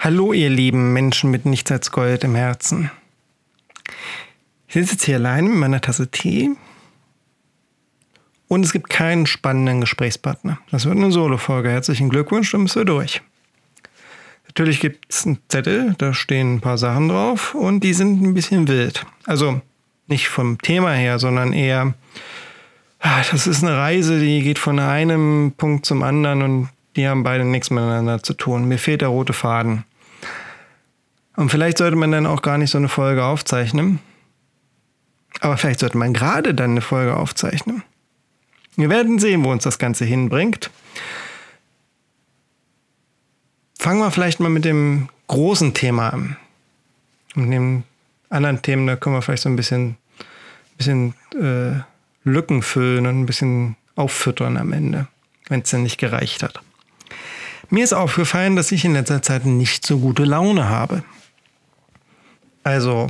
Hallo, ihr lieben Menschen mit nichts als Gold im Herzen. Ich sitze jetzt hier allein mit meiner Tasse Tee und es gibt keinen spannenden Gesprächspartner. Das wird eine Solo-Folge. Herzlichen Glückwunsch, dann bist du durch. Natürlich gibt es einen Zettel, da stehen ein paar Sachen drauf und die sind ein bisschen wild. Also nicht vom Thema her, sondern eher, ah, das ist eine Reise, die geht von einem Punkt zum anderen und die haben beide nichts miteinander zu tun. Mir fehlt der rote Faden. Und vielleicht sollte man dann auch gar nicht so eine Folge aufzeichnen. Aber vielleicht sollte man gerade dann eine Folge aufzeichnen. Wir werden sehen, wo uns das Ganze hinbringt. Fangen wir vielleicht mal mit dem großen Thema an. Mit den anderen Themen, da können wir vielleicht so ein bisschen, bisschen äh, Lücken füllen und ein bisschen auffüttern am Ende, wenn es dann nicht gereicht hat. Mir ist aufgefallen, dass ich in letzter Zeit nicht so gute Laune habe. Also,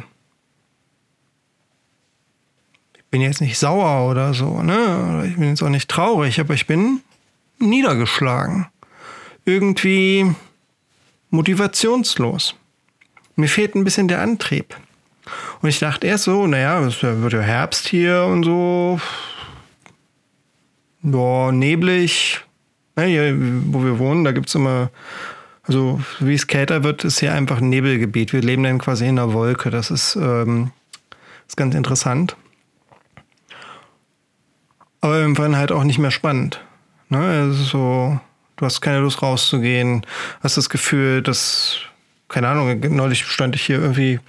ich bin jetzt nicht sauer oder so, ne? Ich bin jetzt auch nicht traurig, aber ich bin niedergeschlagen. Irgendwie motivationslos. Mir fehlt ein bisschen der Antrieb. Und ich dachte erst so, naja, es wird ja Herbst hier und so. Boah, neblig. Ja, hier, wo wir wohnen, da gibt es immer also wie es kälter wird, ist hier einfach ein Nebelgebiet. Wir leben dann quasi in der Wolke. Das ist, ähm, ist ganz interessant. Aber irgendwann halt auch nicht mehr spannend. Ne? Also so, du hast keine Lust rauszugehen, hast das Gefühl, dass, keine Ahnung, neulich stand ich hier irgendwie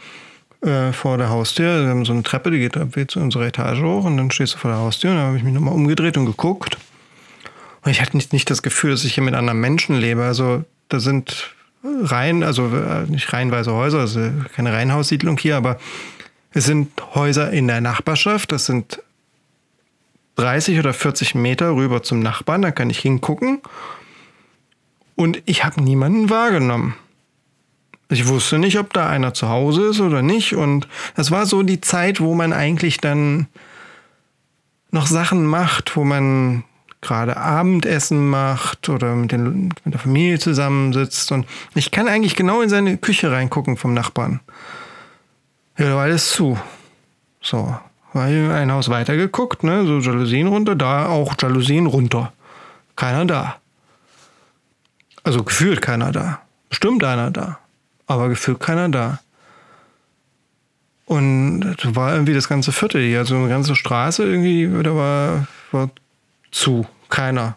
äh, vor der Haustür. Wir haben so eine Treppe, die geht zu unserer Etage hoch und dann stehst du vor der Haustür und dann habe ich mich nochmal umgedreht und geguckt. Und ich hatte nicht, nicht das Gefühl, dass ich hier mit anderen Menschen lebe. Also da sind rein, also äh, nicht reihenweise Häuser, also keine Reihenhaussiedlung hier, aber es sind Häuser in der Nachbarschaft. Das sind 30 oder 40 Meter rüber zum Nachbarn, da kann ich hingucken. Und ich habe niemanden wahrgenommen. Ich wusste nicht, ob da einer zu Hause ist oder nicht. Und das war so die Zeit, wo man eigentlich dann noch Sachen macht, wo man gerade Abendessen macht oder mit, den, mit der Familie zusammensitzt. Und ich kann eigentlich genau in seine Küche reingucken vom Nachbarn. Ja, da war alles zu. So, war ein Haus weitergeguckt, ne? So Jalousien runter, da auch Jalousien runter. Keiner da. Also gefühlt keiner da. Bestimmt einer da. Aber gefühlt keiner da. Und da war irgendwie das ganze Viertel hier, also eine ganze Straße irgendwie, da war, war zu. Keiner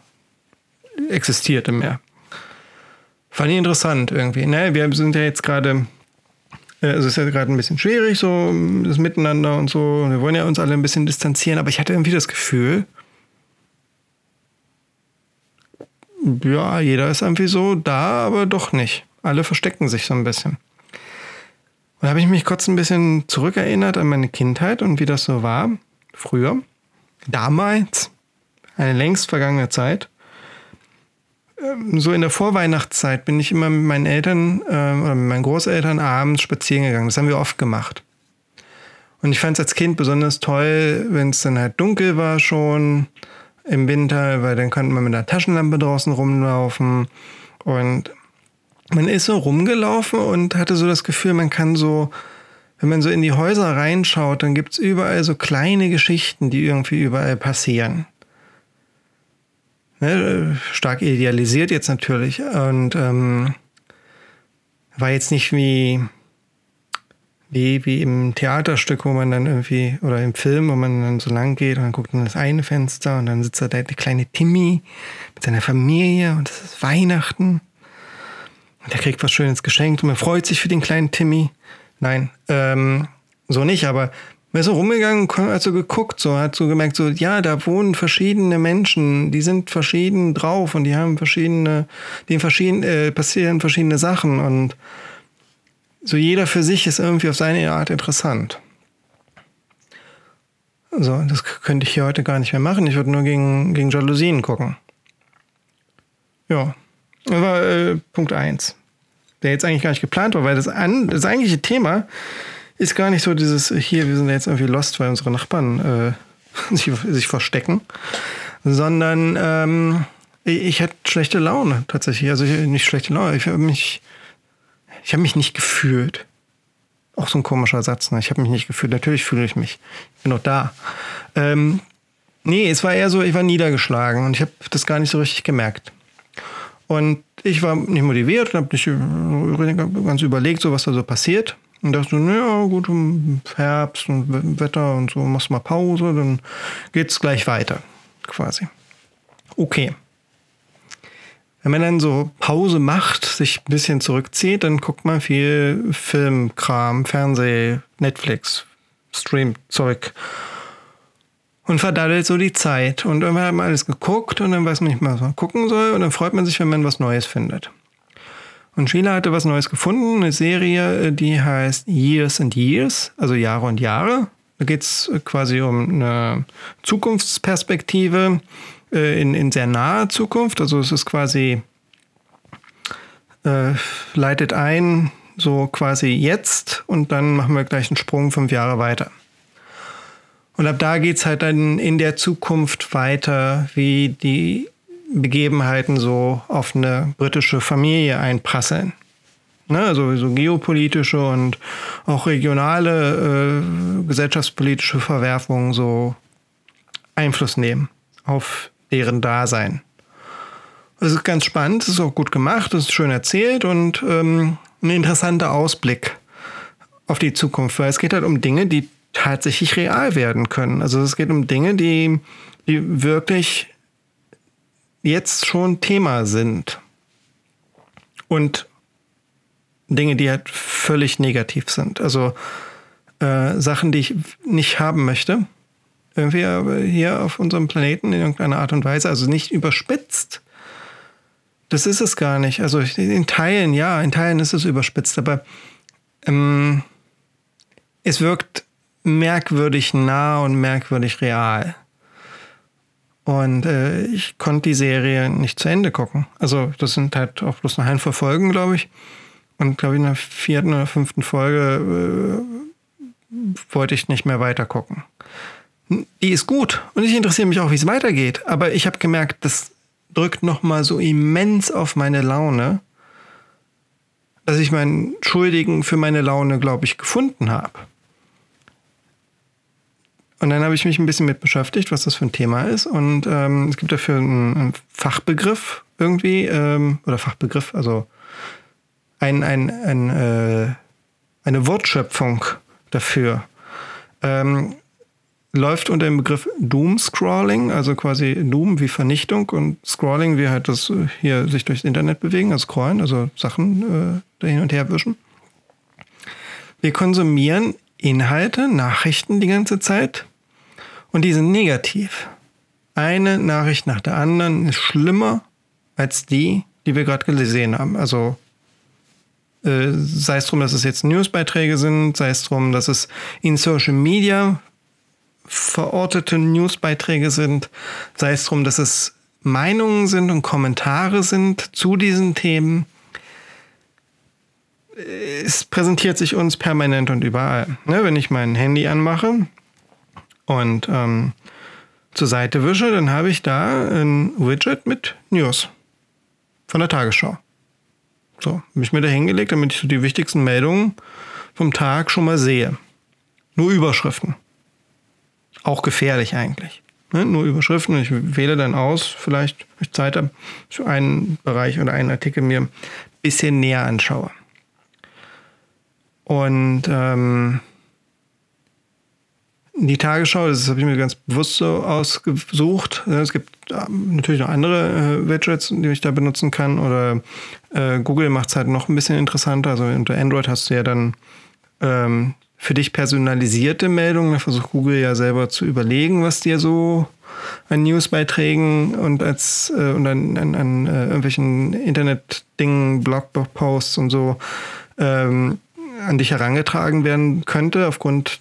existierte mehr. Fand ich interessant irgendwie. Ne, wir sind ja jetzt gerade, also es ist ja gerade ein bisschen schwierig, so das Miteinander und so. Wir wollen ja uns alle ein bisschen distanzieren, aber ich hatte irgendwie das Gefühl, ja, jeder ist irgendwie so da, aber doch nicht. Alle verstecken sich so ein bisschen. Und da habe ich mich kurz ein bisschen zurückerinnert an meine Kindheit und wie das so war früher. Damals, eine längst vergangene Zeit. Ähm, so in der Vorweihnachtszeit bin ich immer mit meinen Eltern äh, oder mit meinen Großeltern abends spazieren gegangen. Das haben wir oft gemacht. Und ich fand es als Kind besonders toll, wenn es dann halt dunkel war schon im Winter, weil dann konnte man mit einer Taschenlampe draußen rumlaufen. Und man ist so rumgelaufen und hatte so das Gefühl, man kann so, wenn man so in die Häuser reinschaut, dann gibt es überall so kleine Geschichten, die irgendwie überall passieren. Ne, stark idealisiert jetzt natürlich. Und ähm, war jetzt nicht wie, wie, wie im Theaterstück, wo man dann irgendwie, oder im Film, wo man dann so lang geht und dann guckt man das eine Fenster und dann sitzt da der kleine Timmy mit seiner Familie und es ist Weihnachten. Und der kriegt was Schönes geschenkt und man freut sich für den kleinen Timmy. Nein, ähm, so nicht, aber man ist so rumgegangen hat so geguckt, so hat so gemerkt, so ja, da wohnen verschiedene Menschen, die sind verschieden drauf und die haben verschiedene, denen verschieden, äh, passieren verschiedene Sachen und so jeder für sich ist irgendwie auf seine Art interessant. So, das könnte ich hier heute gar nicht mehr machen. Ich würde nur gegen, gegen Jalousien gucken. Ja, das war äh, Punkt 1. Der jetzt eigentlich gar nicht geplant war, weil das, an, das eigentliche Thema ist gar nicht so dieses, hier, wir sind jetzt irgendwie lost, weil unsere Nachbarn äh, sich, sich verstecken, sondern ähm, ich hatte schlechte Laune tatsächlich. Also ich, nicht schlechte Laune, ich habe mich, ich habe mich nicht gefühlt. Auch so ein komischer Satz, ne? Ich habe mich nicht gefühlt. Natürlich fühle ich mich. Ich bin doch da. Ähm, nee, es war eher so, ich war niedergeschlagen und ich habe das gar nicht so richtig gemerkt. Und ich war nicht motiviert und habe nicht äh, ganz überlegt, so was da so passiert. Und dachte, naja, gut, Herbst und Wetter und so, machst mal Pause, dann geht's gleich weiter, quasi. Okay. Wenn man dann so Pause macht, sich ein bisschen zurückzieht, dann guckt man viel Filmkram, Fernseh, Netflix, Stream-Zeug und verdaddelt so die Zeit. Und irgendwann hat man alles geguckt und dann weiß man nicht mehr, was man gucken soll. Und dann freut man sich, wenn man was Neues findet. Und Sheila hatte was Neues gefunden, eine Serie, die heißt Years and Years, also Jahre und Jahre. Da geht es quasi um eine Zukunftsperspektive äh, in, in sehr naher Zukunft. Also es ist quasi, äh, leitet ein, so quasi jetzt und dann machen wir gleich einen Sprung fünf Jahre weiter. Und ab da geht es halt dann in der Zukunft weiter, wie die Begebenheiten so auf eine britische Familie einprasseln. Ne, also so geopolitische und auch regionale äh, gesellschaftspolitische Verwerfungen so Einfluss nehmen auf deren Dasein. Das ist ganz spannend, das ist auch gut gemacht, das ist schön erzählt und ähm, ein interessanter Ausblick auf die Zukunft, weil es geht halt um Dinge, die tatsächlich real werden können. Also es geht um Dinge, die, die wirklich jetzt schon Thema sind. Und Dinge, die halt völlig negativ sind. Also äh, Sachen, die ich nicht haben möchte. Irgendwie hier auf unserem Planeten in irgendeiner Art und Weise. Also nicht überspitzt. Das ist es gar nicht. Also in Teilen, ja, in Teilen ist es überspitzt, aber ähm, es wirkt merkwürdig nah und merkwürdig real. Und äh, ich konnte die Serie nicht zu Ende gucken. Also das sind halt auch bloß noch ein Folgen, glaube ich. Und glaube ich, in der vierten oder fünften Folge äh, wollte ich nicht mehr weiter gucken. Die ist gut und ich interessiere mich auch, wie es weitergeht. Aber ich habe gemerkt, das drückt noch mal so immens auf meine Laune, dass ich meinen Schuldigen für meine Laune, glaube ich, gefunden habe. Und dann habe ich mich ein bisschen mit beschäftigt, was das für ein Thema ist. Und ähm, es gibt dafür einen, einen Fachbegriff irgendwie, ähm, oder Fachbegriff, also ein, ein, ein, äh, eine Wortschöpfung dafür. Ähm, läuft unter dem Begriff Doom Scrolling, also quasi Doom wie Vernichtung und Scrolling wie halt das hier sich durchs Internet bewegen, also scrollen, also Sachen äh, hin und her wischen. Wir konsumieren Inhalte, Nachrichten die ganze Zeit und die sind negativ. Eine Nachricht nach der anderen ist schlimmer als die, die wir gerade gesehen haben. Also äh, sei es darum, dass es jetzt Newsbeiträge sind, sei es darum, dass es in Social Media verortete Newsbeiträge sind, sei es darum, dass es Meinungen sind und Kommentare sind zu diesen Themen. Es präsentiert sich uns permanent und überall. Ne, wenn ich mein Handy anmache, und ähm, zur Seite wische, dann habe ich da ein Widget mit News von der Tagesschau. So, habe ich mir da hingelegt, damit ich so die wichtigsten Meldungen vom Tag schon mal sehe. Nur Überschriften. Auch gefährlich eigentlich. Ne? Nur Überschriften. Ich wähle dann aus, vielleicht, wenn ich Zeit habe, für einen Bereich oder einen Artikel mir ein bisschen näher anschaue. Und ähm, die Tagesschau, das habe ich mir ganz bewusst so ausgesucht. Es gibt ähm, natürlich noch andere äh, Widgets, die ich da benutzen kann. Oder äh, Google macht es halt noch ein bisschen interessanter. Also unter Android hast du ja dann ähm, für dich personalisierte Meldungen. Da versucht Google ja selber zu überlegen, was dir so an Newsbeiträgen und als äh, und an, an, an äh, irgendwelchen Internet-Dingen, Blogposts und so ähm, an dich herangetragen werden könnte aufgrund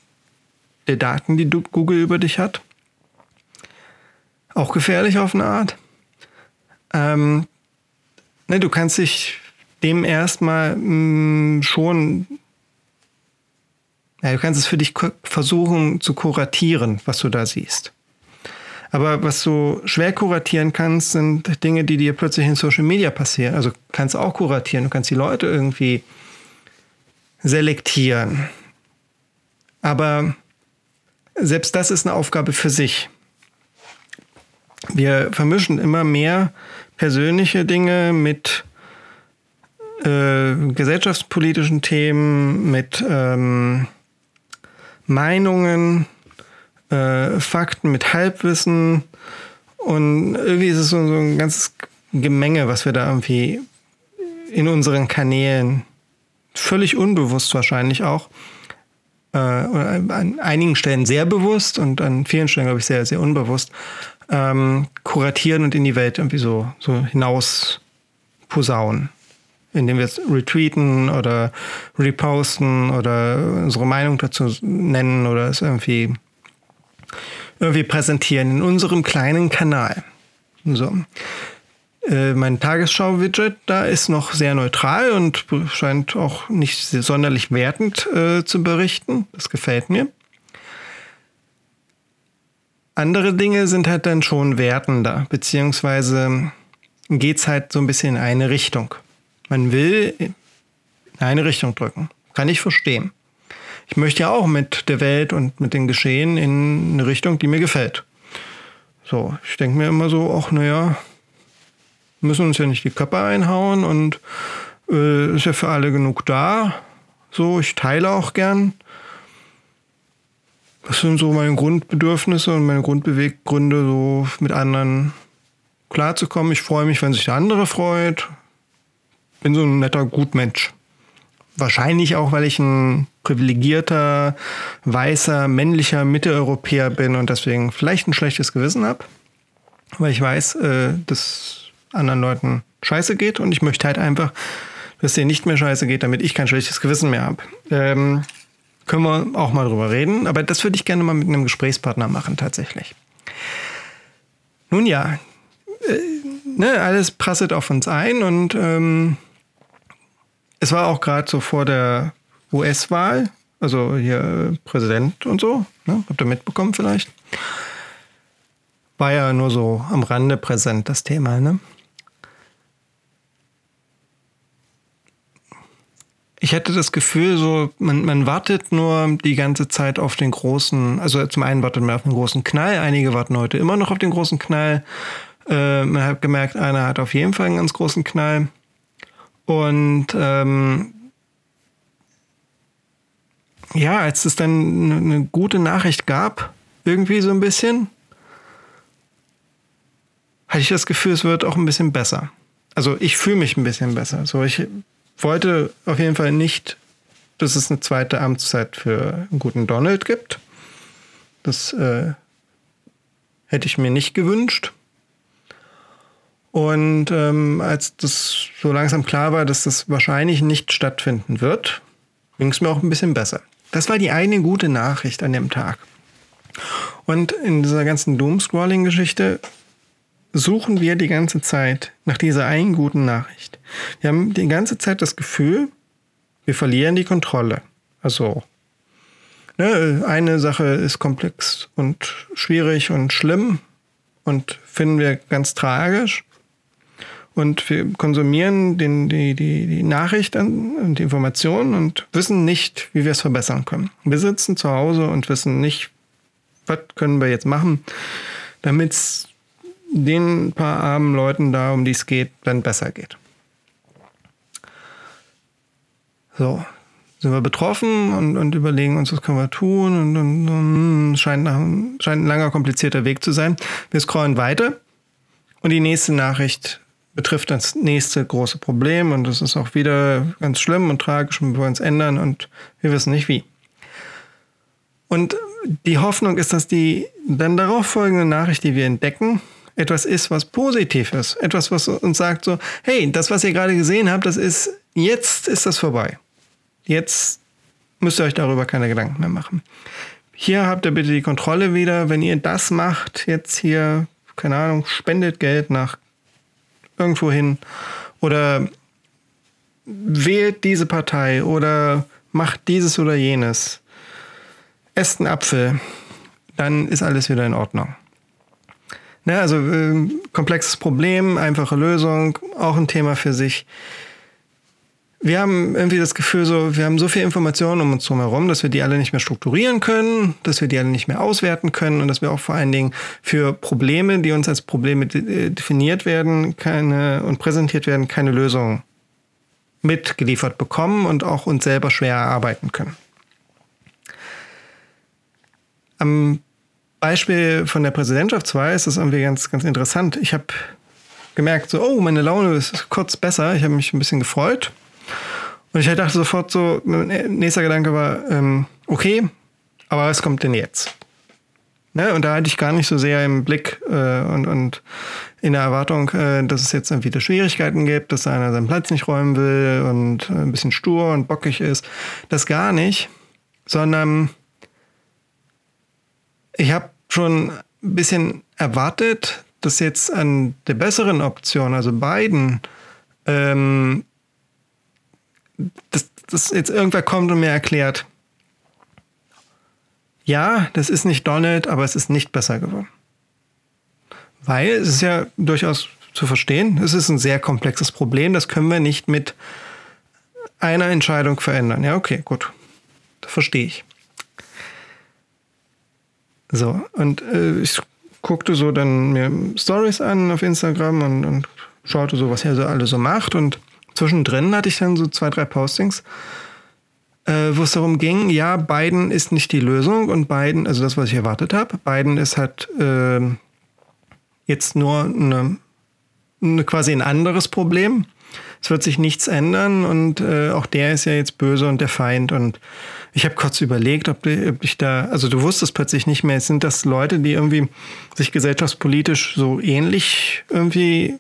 der Daten, die Google über dich hat. Auch gefährlich auf eine Art. Ähm, ne, du kannst dich dem erstmal mm, schon, ja, du kannst es für dich versuchen zu kuratieren, was du da siehst. Aber was du schwer kuratieren kannst, sind Dinge, die dir plötzlich in Social Media passieren. Also kannst auch kuratieren. Du kannst die Leute irgendwie selektieren. Aber selbst das ist eine Aufgabe für sich. Wir vermischen immer mehr persönliche Dinge mit äh, gesellschaftspolitischen Themen, mit ähm, Meinungen, äh, Fakten, mit Halbwissen. Und irgendwie ist es so, so ein ganzes Gemenge, was wir da irgendwie in unseren Kanälen völlig unbewusst wahrscheinlich auch äh, an einigen Stellen sehr bewusst und an vielen Stellen, glaube ich, sehr, sehr unbewusst ähm, kuratieren und in die Welt irgendwie so, so hinaus posaunen. Indem wir es retweeten oder reposten oder unsere Meinung dazu nennen oder es irgendwie, irgendwie präsentieren in unserem kleinen Kanal. So. Äh, mein Tagesschau-Widget da ist noch sehr neutral und scheint auch nicht sonderlich wertend äh, zu berichten. Das gefällt mir. Andere Dinge sind halt dann schon wertender, beziehungsweise geht es halt so ein bisschen in eine Richtung. Man will in eine Richtung drücken. Kann ich verstehen. Ich möchte ja auch mit der Welt und mit den Geschehen in eine Richtung, die mir gefällt. So, ich denke mir immer so, ach naja, müssen uns ja nicht die Köpfe einhauen und äh, ist ja für alle genug da. So, ich teile auch gern. Was sind so meine Grundbedürfnisse und meine Grundbeweggründe, so mit anderen klarzukommen? Ich freue mich, wenn sich der andere freut. Bin so ein netter Gutmensch. Wahrscheinlich auch, weil ich ein privilegierter, weißer, männlicher Mitteleuropäer bin und deswegen vielleicht ein schlechtes Gewissen habe. Weil ich weiß, äh, dass anderen Leuten scheiße geht und ich möchte halt einfach, dass denen nicht mehr scheiße geht, damit ich kein schlechtes Gewissen mehr habe. Ähm, können wir auch mal drüber reden, aber das würde ich gerne mal mit einem Gesprächspartner machen, tatsächlich. Nun ja, äh, ne, alles prasselt auf uns ein und ähm, es war auch gerade so vor der US-Wahl, also hier Präsident und so, ne? habt ihr mitbekommen vielleicht? War ja nur so am Rande präsent, das Thema, ne? Ich hätte das Gefühl, so man, man wartet nur die ganze Zeit auf den großen, also zum einen wartet man auf den großen Knall, einige warten heute immer noch auf den großen Knall. Äh, man hat gemerkt, einer hat auf jeden Fall einen ganz großen Knall. Und ähm, ja, als es dann eine gute Nachricht gab, irgendwie so ein bisschen, hatte ich das Gefühl, es wird auch ein bisschen besser. Also ich fühle mich ein bisschen besser. So ich wollte auf jeden Fall nicht, dass es eine zweite Amtszeit für einen guten Donald gibt. Das äh, hätte ich mir nicht gewünscht. Und ähm, als das so langsam klar war, dass das wahrscheinlich nicht stattfinden wird, ging es mir auch ein bisschen besser. Das war die eine gute Nachricht an dem Tag. Und in dieser ganzen Doomscrolling-Geschichte suchen wir die ganze Zeit nach dieser einen guten Nachricht. Wir haben die ganze Zeit das Gefühl, wir verlieren die Kontrolle. Also ne, eine Sache ist komplex und schwierig und schlimm und finden wir ganz tragisch. Und wir konsumieren den, die, die, die Nachricht und die Information und wissen nicht, wie wir es verbessern können. Wir sitzen zu Hause und wissen nicht, was können wir jetzt machen, damit es den paar armen Leuten da, um die es geht, dann besser geht. So, sind wir betroffen und, und überlegen uns, was können wir tun und, und, und scheint, nach, scheint ein langer, komplizierter Weg zu sein. Wir scrollen weiter und die nächste Nachricht betrifft das nächste große Problem und das ist auch wieder ganz schlimm und tragisch und wir wollen es ändern und wir wissen nicht wie. Und die Hoffnung ist, dass die dann darauf folgende Nachricht, die wir entdecken, etwas ist, was positiv ist. Etwas, was uns sagt so, hey, das, was ihr gerade gesehen habt, das ist, jetzt ist das vorbei. Jetzt müsst ihr euch darüber keine Gedanken mehr machen. Hier habt ihr bitte die Kontrolle wieder. Wenn ihr das macht, jetzt hier, keine Ahnung, spendet Geld nach irgendwo hin oder wählt diese Partei oder macht dieses oder jenes. Esst einen Apfel, dann ist alles wieder in Ordnung. Ne, also äh, komplexes Problem, einfache Lösung, auch ein Thema für sich. wir haben irgendwie das Gefühl, so, wir haben so viel Informationen um uns herum, dass wir die alle nicht mehr strukturieren können, dass wir die alle nicht mehr auswerten können und dass wir auch vor allen Dingen für Probleme, die uns als Probleme definiert werden keine, und präsentiert werden, keine Lösung mitgeliefert bekommen und auch uns selber schwer erarbeiten können. Am Beispiel von der Präsidentschaftswahl ist das irgendwie ganz, ganz interessant. Ich habe gemerkt, so, oh, meine Laune ist kurz besser. Ich habe mich ein bisschen gefreut und ich dachte sofort so, nächster Gedanke war, ähm, okay, aber was kommt denn jetzt? Ne? Und da hatte ich gar nicht so sehr im Blick äh, und, und in der Erwartung, äh, dass es jetzt wieder Schwierigkeiten gibt, dass einer seinen Platz nicht räumen will und ein bisschen stur und bockig ist. Das gar nicht, sondern ich habe schon ein bisschen erwartet, dass jetzt an der besseren Option, also beiden, ähm, dass, dass jetzt irgendwer kommt und mir erklärt, ja, das ist nicht Donald, aber es ist nicht besser geworden. Weil es ist ja durchaus zu verstehen, es ist ein sehr komplexes Problem, das können wir nicht mit einer Entscheidung verändern. Ja, okay, gut. Das verstehe ich. So, und äh, ich guckte so dann mir Stories an auf Instagram und, und schaute so, was er so alles so macht und Zwischendrin hatte ich dann so zwei, drei Postings, äh, wo es darum ging, ja, Biden ist nicht die Lösung und Biden, also das, was ich erwartet habe, Biden ist halt äh, jetzt nur eine, eine, quasi ein anderes Problem. Es wird sich nichts ändern und äh, auch der ist ja jetzt böse und der Feind. Und ich habe kurz überlegt, ob, ob, ich da, also du wusstest plötzlich nicht mehr, sind das Leute, die irgendwie sich gesellschaftspolitisch so ähnlich irgendwie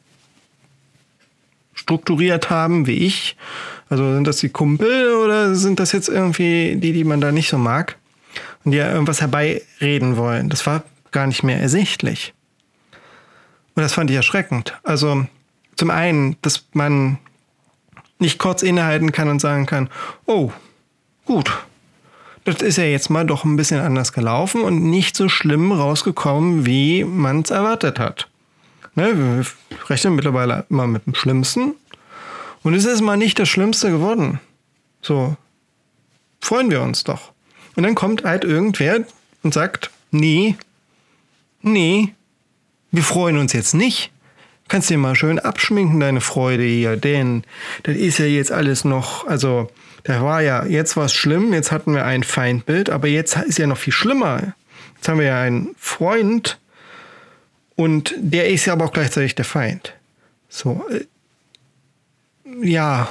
strukturiert haben wie ich? Also sind das die Kumpel oder sind das jetzt irgendwie die, die man da nicht so mag und die ja irgendwas herbeireden wollen? Das war gar nicht mehr ersichtlich. Und das fand ich erschreckend. Also zum einen, dass man nicht kurz innehalten kann und sagen kann, oh, gut, das ist ja jetzt mal doch ein bisschen anders gelaufen und nicht so schlimm rausgekommen, wie man es erwartet hat. Ne, wir rechnen mittlerweile immer mit dem Schlimmsten. Und es ist mal nicht das Schlimmste geworden. So, freuen wir uns doch. Und dann kommt halt irgendwer und sagt, nee, nee, wir freuen uns jetzt nicht. Kannst dir mal schön abschminken, deine Freude hier, denn das ist ja jetzt alles noch, also, da war ja, jetzt war es schlimm, jetzt hatten wir ein Feindbild, aber jetzt ist ja noch viel schlimmer. Jetzt haben wir ja einen Freund, und der ist ja aber auch gleichzeitig der Feind. So, äh, ja,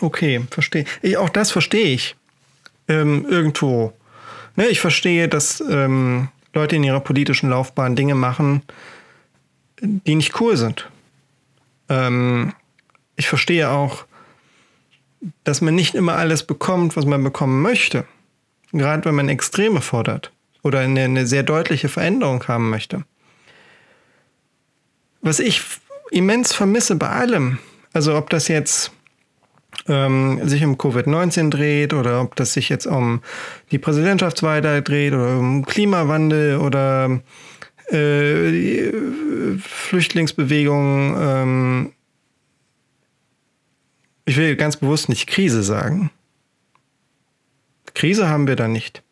okay, verstehe. Ich, auch das verstehe ich ähm, irgendwo. Ne, ich verstehe, dass ähm, Leute in ihrer politischen Laufbahn Dinge machen, die nicht cool sind. Ähm, ich verstehe auch, dass man nicht immer alles bekommt, was man bekommen möchte. Gerade wenn man Extreme fordert oder eine, eine sehr deutliche Veränderung haben möchte was ich immens vermisse bei allem, also ob das jetzt ähm, sich um Covid-19 dreht oder ob das sich jetzt um die Präsidentschaftswahl dreht oder um Klimawandel oder äh, Flüchtlingsbewegung. Ähm, ich will ganz bewusst nicht Krise sagen. Krise haben wir da nicht.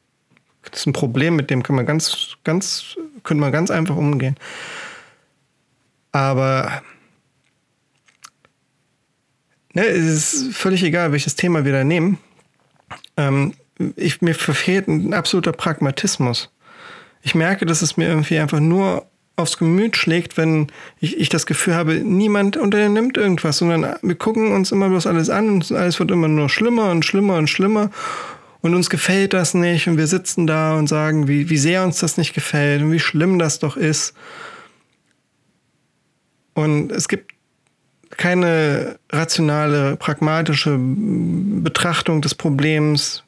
Das ist ein Problem, mit dem kann man ganz, ganz, können wir ganz einfach umgehen. Aber ne, es ist völlig egal, welches Thema wir da nehmen. Ähm, ich, mir verfehlt ein absoluter Pragmatismus. Ich merke, dass es mir irgendwie einfach nur aufs Gemüt schlägt, wenn ich, ich das Gefühl habe, niemand unternimmt irgendwas, sondern wir gucken uns immer bloß alles an und alles wird immer nur schlimmer und schlimmer und schlimmer und uns gefällt das nicht und wir sitzen da und sagen, wie, wie sehr uns das nicht gefällt und wie schlimm das doch ist. Und es gibt keine rationale, pragmatische Betrachtung des Problems.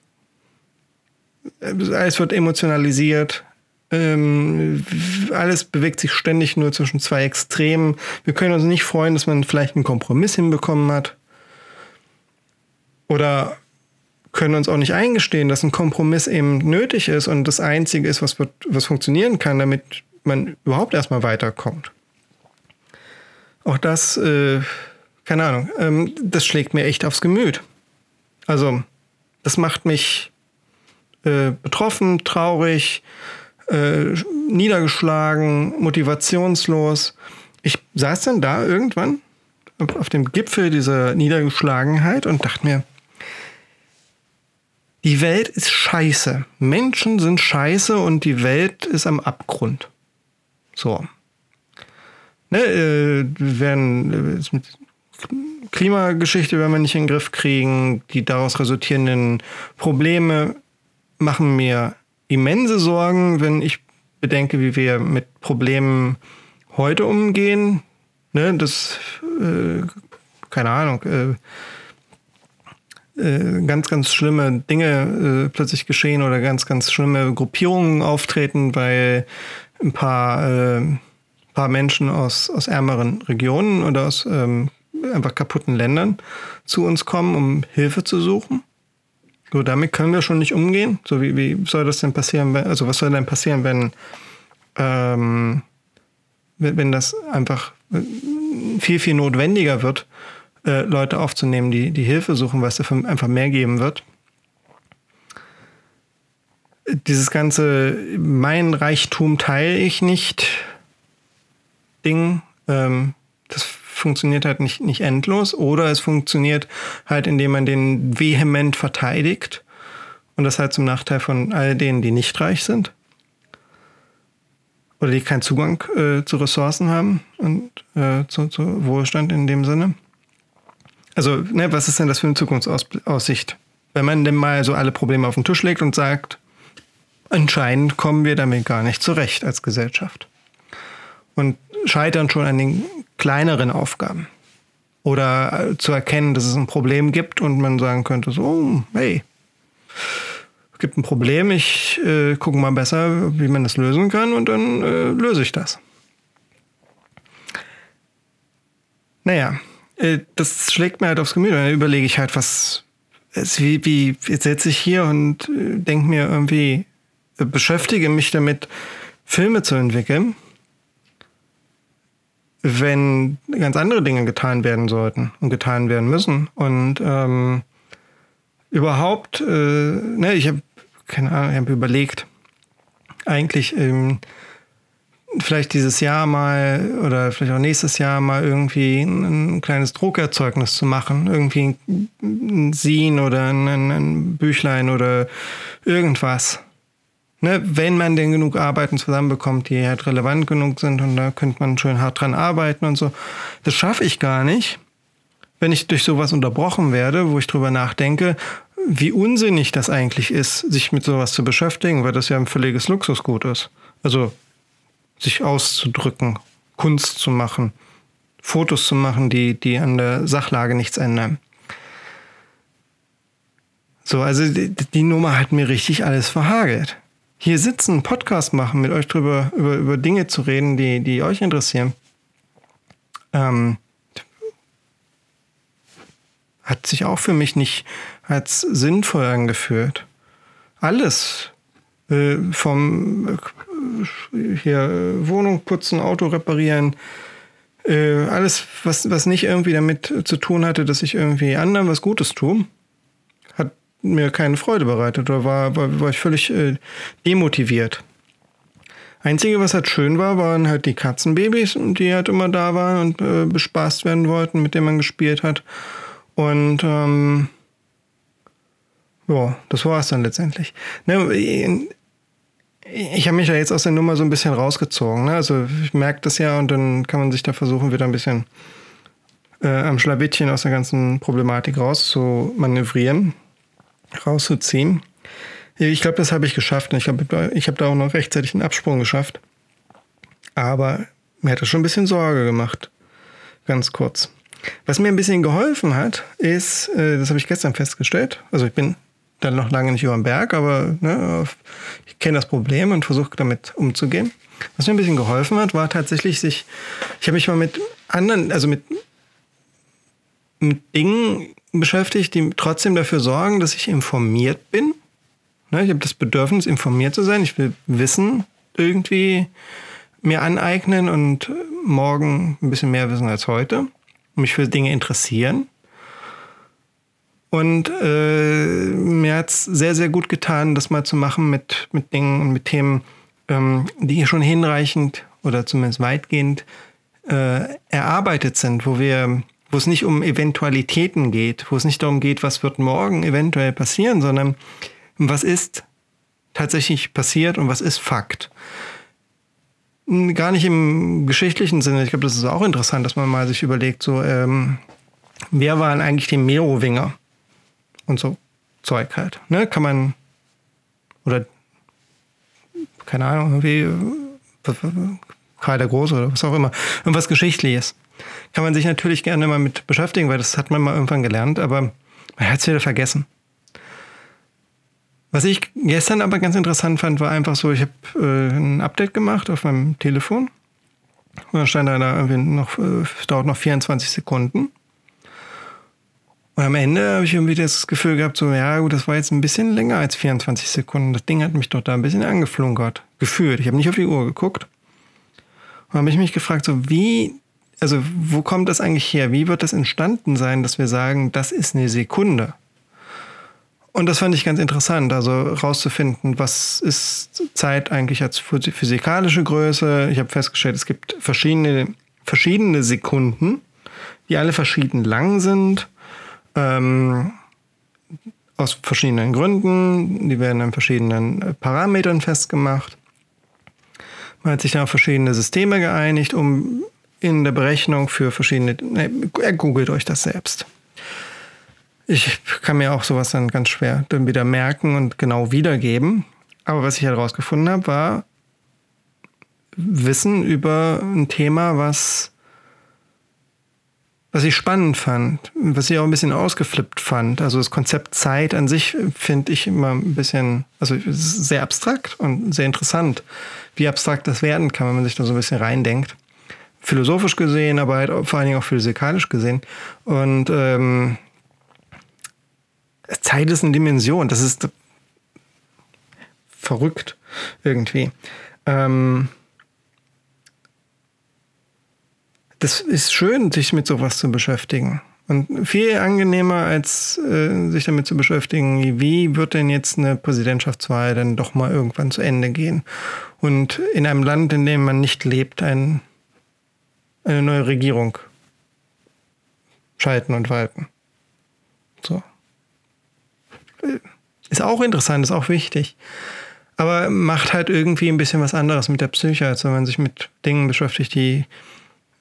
Alles wird emotionalisiert. Ähm, alles bewegt sich ständig nur zwischen zwei Extremen. Wir können uns nicht freuen, dass man vielleicht einen Kompromiss hinbekommen hat. Oder können uns auch nicht eingestehen, dass ein Kompromiss eben nötig ist und das Einzige ist, was, wird, was funktionieren kann, damit man überhaupt erstmal weiterkommt. Auch das äh, keine Ahnung, ähm, das schlägt mir echt aufs Gemüt. Also, das macht mich äh, betroffen, traurig, äh, niedergeschlagen, motivationslos. Ich saß dann da irgendwann auf dem Gipfel dieser Niedergeschlagenheit und dachte mir, die Welt ist scheiße. Menschen sind scheiße und die Welt ist am Abgrund. So. Ne, äh, werden äh, Klimageschichte werden wir nicht in den Griff kriegen. Die daraus resultierenden Probleme machen mir immense Sorgen, wenn ich bedenke, wie wir mit Problemen heute umgehen. Ne, das, äh, keine Ahnung, äh, äh, ganz, ganz schlimme Dinge äh, plötzlich geschehen oder ganz, ganz schlimme Gruppierungen auftreten, weil ein paar, äh, paar Menschen aus, aus ärmeren Regionen oder aus ähm, einfach kaputten Ländern zu uns kommen, um Hilfe zu suchen. So, damit können wir schon nicht umgehen. So, wie, wie soll das denn passieren? Also, was soll denn passieren, wenn, ähm, wenn das einfach viel, viel notwendiger wird, äh, Leute aufzunehmen, die, die Hilfe suchen, weil es dafür einfach mehr geben wird. Dieses ganze mein Reichtum teile ich nicht Ding, ähm, das funktioniert halt nicht, nicht endlos oder es funktioniert halt, indem man den vehement verteidigt und das halt zum Nachteil von all denen, die nicht reich sind oder die keinen Zugang äh, zu Ressourcen haben und äh, zu, zu Wohlstand in dem Sinne. Also, ne, was ist denn das für eine Zukunftsaussicht? Wenn man denn mal so alle Probleme auf den Tisch legt und sagt, anscheinend kommen wir damit gar nicht zurecht als Gesellschaft. Und scheitern schon an den kleineren Aufgaben. Oder äh, zu erkennen, dass es ein Problem gibt und man sagen könnte, so, oh, hey, es gibt ein Problem, ich äh, gucke mal besser, wie man das lösen kann und dann äh, löse ich das. Naja, äh, das schlägt mir halt aufs Gemüt. Dann überlege ich halt, was ist wie, wie jetzt sitze ich hier und äh, denke mir irgendwie, äh, beschäftige mich damit, Filme zu entwickeln, wenn ganz andere Dinge getan werden sollten und getan werden müssen. Und ähm, überhaupt, äh, ne, ich habe keine Ahnung, ich habe überlegt, eigentlich ähm, vielleicht dieses Jahr mal oder vielleicht auch nächstes Jahr mal irgendwie ein, ein kleines Druckerzeugnis zu machen. Irgendwie ein Sin oder ein, ein Büchlein oder irgendwas. Ne, wenn man denn genug Arbeiten zusammenbekommt, die halt relevant genug sind und da könnte man schön hart dran arbeiten und so. Das schaffe ich gar nicht, wenn ich durch sowas unterbrochen werde, wo ich drüber nachdenke, wie unsinnig das eigentlich ist, sich mit sowas zu beschäftigen, weil das ja ein völliges Luxusgut ist. Also sich auszudrücken, Kunst zu machen, Fotos zu machen, die, die an der Sachlage nichts ändern. So, also die, die Nummer hat mir richtig alles verhagelt. Hier sitzen, Podcast machen, mit euch drüber, über, über Dinge zu reden, die, die euch interessieren. Ähm, hat sich auch für mich nicht als sinnvoll angefühlt. Alles äh, vom hier Wohnung putzen, Auto reparieren, äh, alles, was, was nicht irgendwie damit zu tun hatte, dass ich irgendwie anderen was Gutes tue, mir keine Freude bereitet oder war, war, war ich völlig äh, demotiviert. Einzige, was halt schön war, waren halt die Katzenbabys, die halt immer da waren und äh, bespaßt werden wollten, mit denen man gespielt hat. Und ähm, ja, das war es dann letztendlich. Ne, ich habe mich ja jetzt aus der Nummer so ein bisschen rausgezogen. Ne? Also ich merke das ja und dann kann man sich da versuchen, wieder ein bisschen äh, am Schlawittchen aus der ganzen Problematik rauszumanövrieren, rauszuziehen. Ich glaube, das habe ich geschafft ich glaube, ich habe da auch noch rechtzeitig einen Absprung geschafft. Aber mir hat das schon ein bisschen Sorge gemacht. Ganz kurz. Was mir ein bisschen geholfen hat, ist, äh, das habe ich gestern festgestellt. Also ich bin dann noch lange nicht über den Berg, aber ne, ich kenne das Problem und versuche damit umzugehen. Was mir ein bisschen geholfen hat, war tatsächlich sich, ich habe mich mal mit anderen, also mit, mit Dingen beschäftigt, die trotzdem dafür sorgen, dass ich informiert bin. Ne, ich habe das Bedürfnis, informiert zu sein. Ich will Wissen irgendwie mir aneignen und morgen ein bisschen mehr wissen als heute. mich für Dinge interessieren. Und äh, mir hat es sehr, sehr gut getan, das mal zu machen mit, mit Dingen und mit Themen, ähm, die schon hinreichend oder zumindest weitgehend äh, erarbeitet sind, wo wir, wo es nicht um Eventualitäten geht, wo es nicht darum geht, was wird morgen eventuell passieren, sondern was ist tatsächlich passiert und was ist Fakt. Gar nicht im geschichtlichen Sinne. Ich glaube, das ist auch interessant, dass man mal sich überlegt, so, ähm, wer waren eigentlich die Merowinger? Und so Zeug halt. Ne? Kann man, oder, keine Ahnung, irgendwie, Karl der Große oder was auch immer, irgendwas Geschichtliches. Kann man sich natürlich gerne mal mit beschäftigen, weil das hat man mal irgendwann gelernt, aber man hat es wieder vergessen. Was ich gestern aber ganz interessant fand, war einfach so, ich habe äh, ein Update gemacht auf meinem Telefon. Und dann stand da, irgendwie noch, äh, dauert noch 24 Sekunden. Und am Ende habe ich irgendwie das Gefühl gehabt, so, ja gut, das war jetzt ein bisschen länger als 24 Sekunden. Das Ding hat mich doch da ein bisschen angeflunkert. Gefühlt. Ich habe nicht auf die Uhr geguckt. Und habe ich mich gefragt, so wie, also wo kommt das eigentlich her? Wie wird das entstanden sein, dass wir sagen, das ist eine Sekunde? Und das fand ich ganz interessant, also rauszufinden, was ist Zeit eigentlich als physikalische Größe. Ich habe festgestellt, es gibt verschiedene, verschiedene Sekunden, die alle verschieden lang sind, ähm, aus verschiedenen Gründen. Die werden an verschiedenen Parametern festgemacht. Man hat sich dann auf verschiedene Systeme geeinigt, um in der Berechnung für verschiedene. Ne, googelt euch das selbst. Ich kann mir auch sowas dann ganz schwer dann wieder merken und genau wiedergeben. Aber was ich herausgefunden habe, war Wissen über ein Thema, was, was ich spannend fand, was ich auch ein bisschen ausgeflippt fand. Also das Konzept Zeit an sich finde ich immer ein bisschen, also sehr abstrakt und sehr interessant, wie abstrakt das werden kann, wenn man sich da so ein bisschen reindenkt. Philosophisch gesehen, aber halt vor allen Dingen auch physikalisch gesehen. Und ähm, Zeit ist eine Dimension. Das ist verrückt irgendwie. Ähm, das ist schön, sich mit sowas zu beschäftigen. Und viel angenehmer, als äh, sich damit zu beschäftigen, wie wird denn jetzt eine Präsidentschaftswahl dann doch mal irgendwann zu Ende gehen? Und in einem Land, in dem man nicht lebt, ein, eine neue Regierung schalten und walten. So. Ist auch interessant, ist auch wichtig. Aber macht halt irgendwie ein bisschen was anderes mit der Psyche, als wenn man sich mit Dingen beschäftigt, die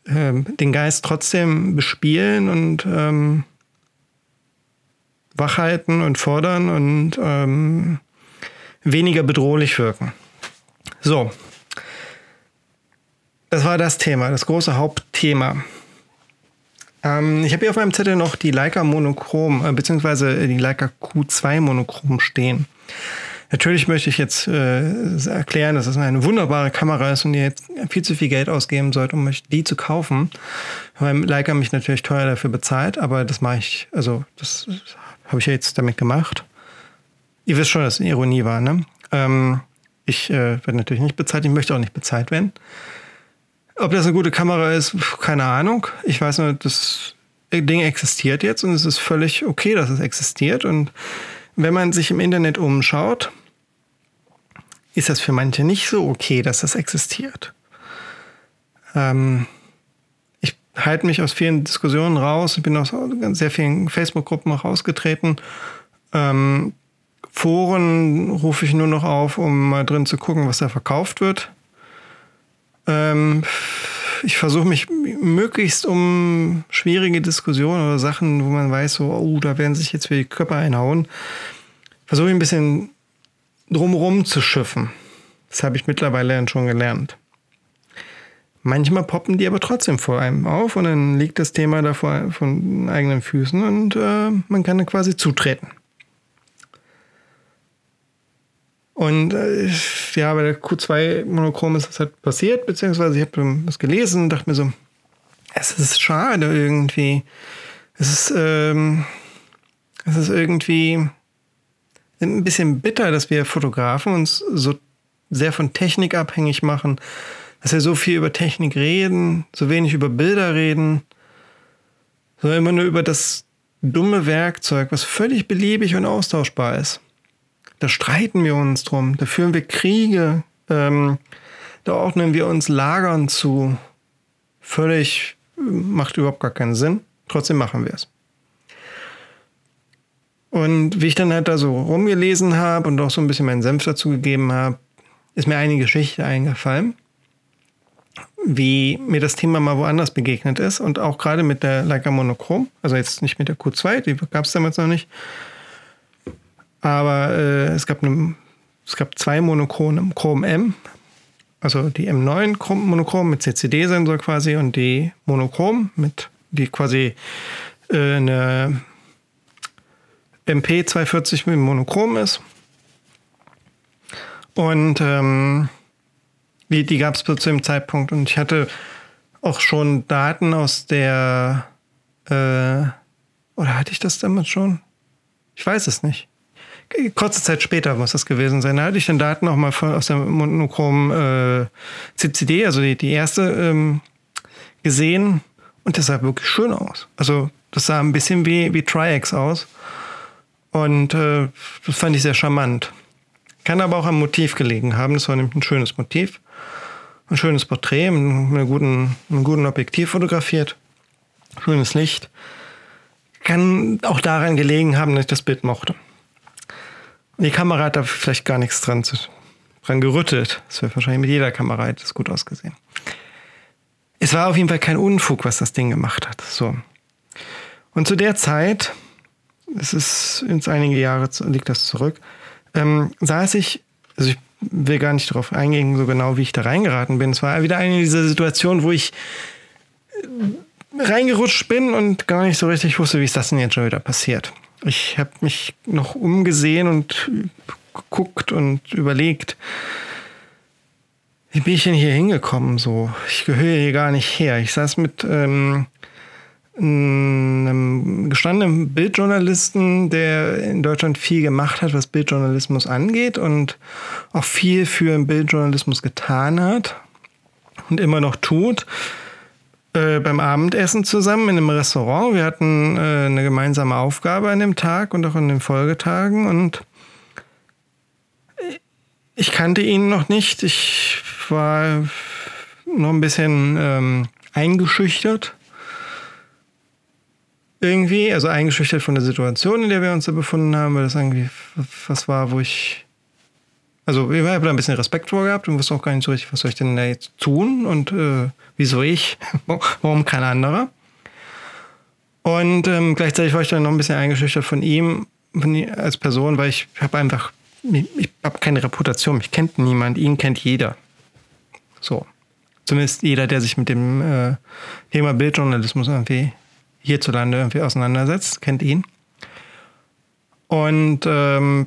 äh, den Geist trotzdem bespielen und ähm, wachhalten und fordern und ähm, weniger bedrohlich wirken. So. Das war das Thema, das große Hauptthema. Ähm, ich habe hier auf meinem Zettel noch die Leica Monochrom, äh, beziehungsweise die Leica Q2 Monochrom stehen. Natürlich möchte ich jetzt äh, erklären, dass das eine wunderbare Kamera ist und ihr jetzt viel zu viel Geld ausgeben sollt, um euch die zu kaufen. Weil Leica mich natürlich teuer dafür bezahlt, aber das mache ich, also das habe ich ja jetzt damit gemacht. Ihr wisst schon, dass es Ironie war, ne? Ähm, ich äh, werde natürlich nicht bezahlt, ich möchte auch nicht bezahlt werden. Ob das eine gute Kamera ist, keine Ahnung. Ich weiß nur, das Ding existiert jetzt und es ist völlig okay, dass es existiert. Und wenn man sich im Internet umschaut, ist das für manche nicht so okay, dass das existiert. Ähm, ich halte mich aus vielen Diskussionen raus. Ich bin aus sehr vielen Facebook-Gruppen auch rausgetreten. Ähm, Foren rufe ich nur noch auf, um mal drin zu gucken, was da verkauft wird. Ähm, ich versuche mich möglichst um schwierige Diskussionen oder Sachen, wo man weiß, so, oh, da werden sich jetzt für die Köpfe einhauen, versuche ich ein bisschen drumherum zu schiffen. Das habe ich mittlerweile dann schon gelernt. Manchmal poppen die aber trotzdem vor einem auf und dann liegt das Thema da vor von eigenen Füßen und äh, man kann dann quasi zutreten. Und äh, ja, bei der Q2 Monochrom ist das halt passiert, beziehungsweise ich habe das gelesen und dachte mir so, es ist schade irgendwie. Es ist, ähm, es ist irgendwie ein bisschen bitter, dass wir Fotografen uns so sehr von Technik abhängig machen, dass wir so viel über Technik reden, so wenig über Bilder reden. sondern immer nur über das dumme Werkzeug, was völlig beliebig und austauschbar ist. Da streiten wir uns drum, da führen wir Kriege, ähm, da ordnen wir uns Lagern zu. Völlig macht überhaupt gar keinen Sinn. Trotzdem machen wir es. Und wie ich dann halt da so rumgelesen habe und auch so ein bisschen meinen Senf dazu gegeben habe, ist mir eine Geschichte eingefallen, wie mir das Thema mal woanders begegnet ist und auch gerade mit der Leica Monochrom, also jetzt nicht mit der Q2, die gab es damals noch nicht, aber äh, es, gab eine, es gab zwei Monochromen, Chrom M, also die M9 Monochrom mit CCD-Sensor quasi und die Monochrom mit, die quasi äh, eine MP240 mit Monochrom ist. Und ähm, die, die gab es zu dem Zeitpunkt. Und ich hatte auch schon Daten aus der, äh, oder hatte ich das damals schon? Ich weiß es nicht. Kurze Zeit später muss das gewesen sein. Da hatte ich dann Daten auch mal von, aus der Monochrom äh, CCD, also die, die erste, ähm, gesehen. Und das sah wirklich schön aus. Also das sah ein bisschen wie, wie Tri-X aus. Und äh, das fand ich sehr charmant. Kann aber auch am Motiv gelegen haben. Das war nämlich ein schönes Motiv. Ein schönes Porträt mit einem guten, einem guten Objektiv fotografiert. Schönes Licht. Kann auch daran gelegen haben, dass ich das Bild mochte. Die Kamera hat da vielleicht gar nichts dran, dran gerüttelt. Das wäre wahrscheinlich mit jeder Kamera hätte es gut ausgesehen. Es war auf jeden Fall kein Unfug, was das Ding gemacht hat. So. Und zu der Zeit es ist ins einige Jahre liegt das zurück, ähm, saß ich, also ich will gar nicht darauf eingehen, so genau wie ich da reingeraten bin. Es war wieder eine dieser Situationen, wo ich äh, reingerutscht bin und gar nicht so richtig wusste, wie ist das denn jetzt schon wieder passiert. Ich habe mich noch umgesehen und geguckt und überlegt, wie bin ich denn hier hingekommen? So, ich gehöre hier gar nicht her. Ich saß mit ähm, einem gestandenen Bildjournalisten, der in Deutschland viel gemacht hat, was Bildjournalismus angeht und auch viel für den Bildjournalismus getan hat und immer noch tut. Äh, beim Abendessen zusammen in einem Restaurant. Wir hatten äh, eine gemeinsame Aufgabe an dem Tag und auch in den Folgetagen und ich kannte ihn noch nicht. Ich war noch ein bisschen ähm, eingeschüchtert irgendwie, also eingeschüchtert von der Situation, in der wir uns da befunden haben, weil das irgendwie was war, wo ich, also ich habe da ein bisschen Respekt vor gehabt und wusste auch gar nicht so richtig, was soll ich denn da jetzt tun und äh, wieso ich, warum kein anderer. Und ähm, gleichzeitig war ich dann noch ein bisschen eingeschüchtert von ihm, von ihm als Person, weil ich habe einfach, ich habe keine Reputation, mich kennt niemand, ihn kennt jeder. So. Zumindest jeder, der sich mit dem äh, Thema Bildjournalismus irgendwie hierzulande irgendwie auseinandersetzt, kennt ihn. Und ähm,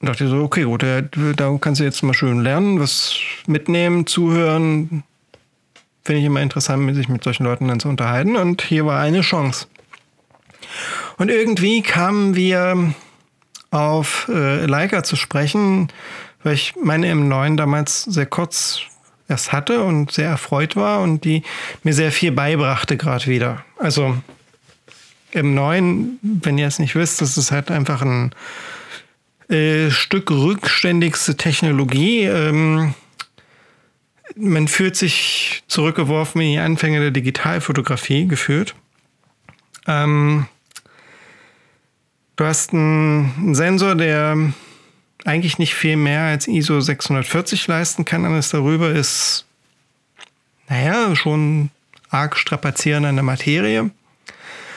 dachte so, okay, gut, da kannst du jetzt mal schön lernen, was mitnehmen, zuhören. Finde ich immer interessant, sich mit solchen Leuten dann zu unterhalten. Und hier war eine Chance. Und irgendwie kamen wir auf äh, Leica zu sprechen, weil ich meine M9 damals sehr kurz erst hatte und sehr erfreut war und die mir sehr viel beibrachte gerade wieder. Also im Neuen, wenn ihr es nicht wisst, das ist halt einfach ein äh, Stück rückständigste Technologie. Ähm, man fühlt sich zurückgeworfen in die Anfänge der Digitalfotografie geführt. Ähm, du hast einen Sensor, der eigentlich nicht viel mehr als ISO 640 leisten kann. Alles darüber ist, naja, schon arg strapazierend an der Materie.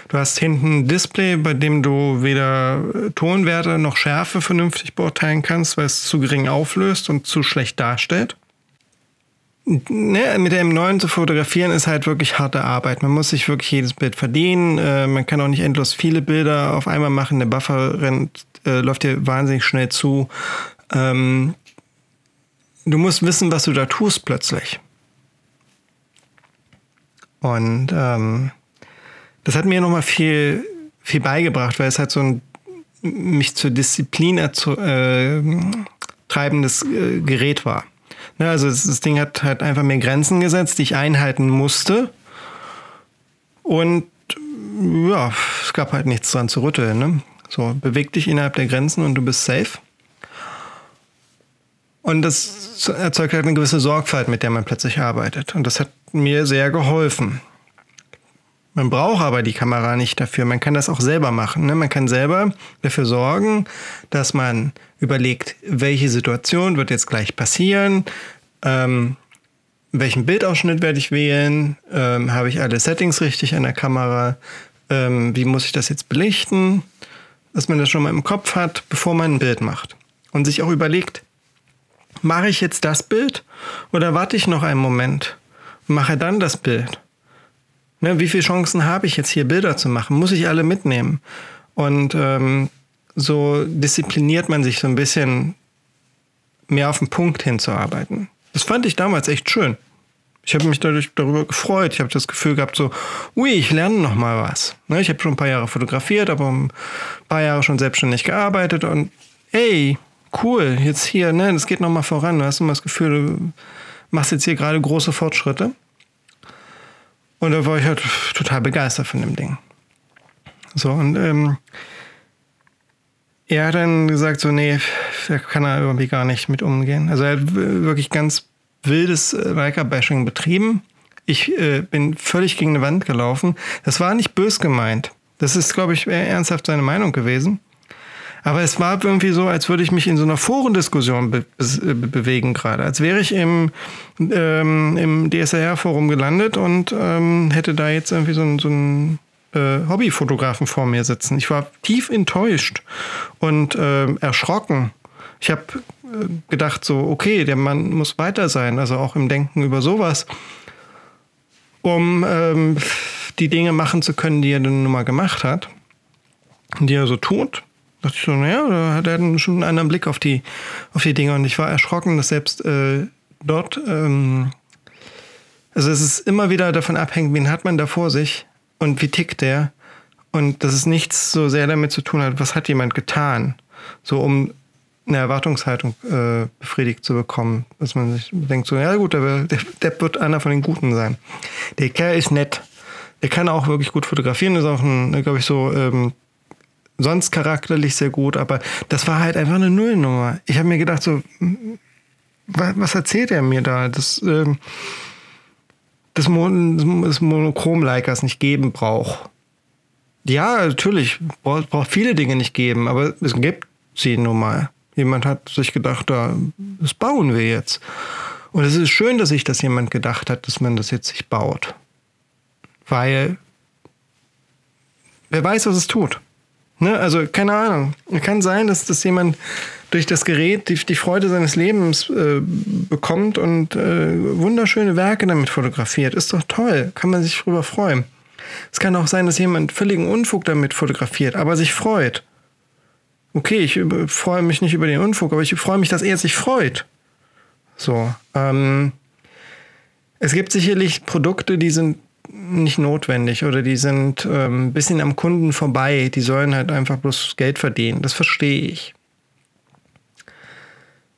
Du hast hinten ein Display, bei dem du weder Tonwerte noch Schärfe vernünftig beurteilen kannst, weil es zu gering auflöst und zu schlecht darstellt. Ne, mit der M9 zu fotografieren ist halt wirklich harte Arbeit. Man muss sich wirklich jedes Bild verdienen. Äh, man kann auch nicht endlos viele Bilder auf einmal machen. Der Buffer rennt äh, läuft dir wahnsinnig schnell zu. Ähm, du musst wissen, was du da tust plötzlich. Und ähm, das hat mir nochmal viel, viel beigebracht, weil es halt so ein mich zur Disziplin äh, treibendes äh, Gerät war. Ne, also das, das, Ding hat halt einfach mir Grenzen gesetzt, die ich einhalten musste. Und ja, es gab halt nichts dran zu rütteln. Ne? So, beweg dich innerhalb der Grenzen und du bist safe. Und das erzeugt halt eine gewisse Sorgfalt, mit der man plötzlich arbeitet. Und das hat mir sehr geholfen. Man braucht aber die Kamera nicht dafür. Man kann das auch selber machen. Ne? Man kann selber dafür sorgen, dass man überlegt, welche Situation wird jetzt gleich passieren, ähm, welchen Bildausschnitt werde ich wählen, ähm, habe ich alle Settings richtig an der Kamera, ähm, wie muss ich das jetzt belichten, dass man das schon mal im Kopf hat, bevor man ein Bild macht. Und sich auch überlegt, mache ich jetzt das Bild oder warte ich noch einen Moment und mache dann das Bild? Ne, wie viele Chancen habe ich jetzt hier Bilder zu machen? Muss ich alle mitnehmen? Und ähm, so diszipliniert man sich so ein bisschen mehr auf den Punkt hinzuarbeiten. Das fand ich damals echt schön. Ich habe mich dadurch darüber gefreut. Ich habe das Gefühl gehabt, so, ui, ich lerne noch mal was. Ne, ich habe schon ein paar Jahre fotografiert, aber ein paar Jahre schon selbstständig gearbeitet und ey, cool, jetzt hier, ne, das geht noch mal voran. Du hast immer das Gefühl, du machst jetzt hier gerade große Fortschritte. Und da war ich halt total begeistert von dem Ding. So, und ähm, er hat dann gesagt, so, nee, da kann er irgendwie gar nicht mit umgehen. Also er hat wirklich ganz wildes Riker-Bashing betrieben. Ich äh, bin völlig gegen eine Wand gelaufen. Das war nicht bös gemeint. Das ist, glaube ich, ernsthaft seine Meinung gewesen. Aber es war irgendwie so, als würde ich mich in so einer Forendiskussion be be bewegen gerade. Als wäre ich im, ähm, im DSLR-Forum gelandet und ähm, hätte da jetzt irgendwie so, so einen äh, Hobbyfotografen vor mir sitzen. Ich war tief enttäuscht und äh, erschrocken. Ich habe äh, gedacht so, okay, der Mann muss weiter sein, also auch im Denken über sowas, um ähm, die Dinge machen zu können, die er dann nun mal gemacht hat, die er so tut dachte ich so, naja, da hat er schon einen anderen Blick auf die, auf die Dinge. Und ich war erschrocken, dass selbst äh, dort, ähm, also es ist immer wieder davon abhängig, wen hat man da vor sich und wie tickt der. Und dass es nichts so sehr damit zu tun hat, was hat jemand getan, so um eine Erwartungshaltung äh, befriedigt zu bekommen. Dass man sich denkt, so, ja gut, der, der, wird einer von den Guten sein. Der Kerl ist nett. Der kann auch wirklich gut fotografieren, ist auch ein, glaube ich, so ähm, sonst charakterlich sehr gut, aber das war halt einfach eine Nullnummer. Ich habe mir gedacht, so, was erzählt er mir da? Das, ähm, das, Mon das Monochrom-Likers nicht geben braucht. Ja, natürlich, braucht, braucht viele Dinge nicht geben, aber es gibt sie nun mal. Jemand hat sich gedacht, da, das bauen wir jetzt. Und es ist schön, dass sich das jemand gedacht hat, dass man das jetzt sich baut. Weil wer weiß, was es tut. Ne? Also keine Ahnung. Kann sein, dass das jemand durch das Gerät die, die Freude seines Lebens äh, bekommt und äh, wunderschöne Werke damit fotografiert. Ist doch toll. Kann man sich drüber freuen. Es kann auch sein, dass jemand völligen Unfug damit fotografiert, aber sich freut. Okay, ich freue mich nicht über den Unfug, aber ich freue mich, dass er sich freut. So. Ähm, es gibt sicherlich Produkte, die sind nicht notwendig oder die sind ähm, ein bisschen am Kunden vorbei. Die sollen halt einfach bloß Geld verdienen. Das verstehe ich.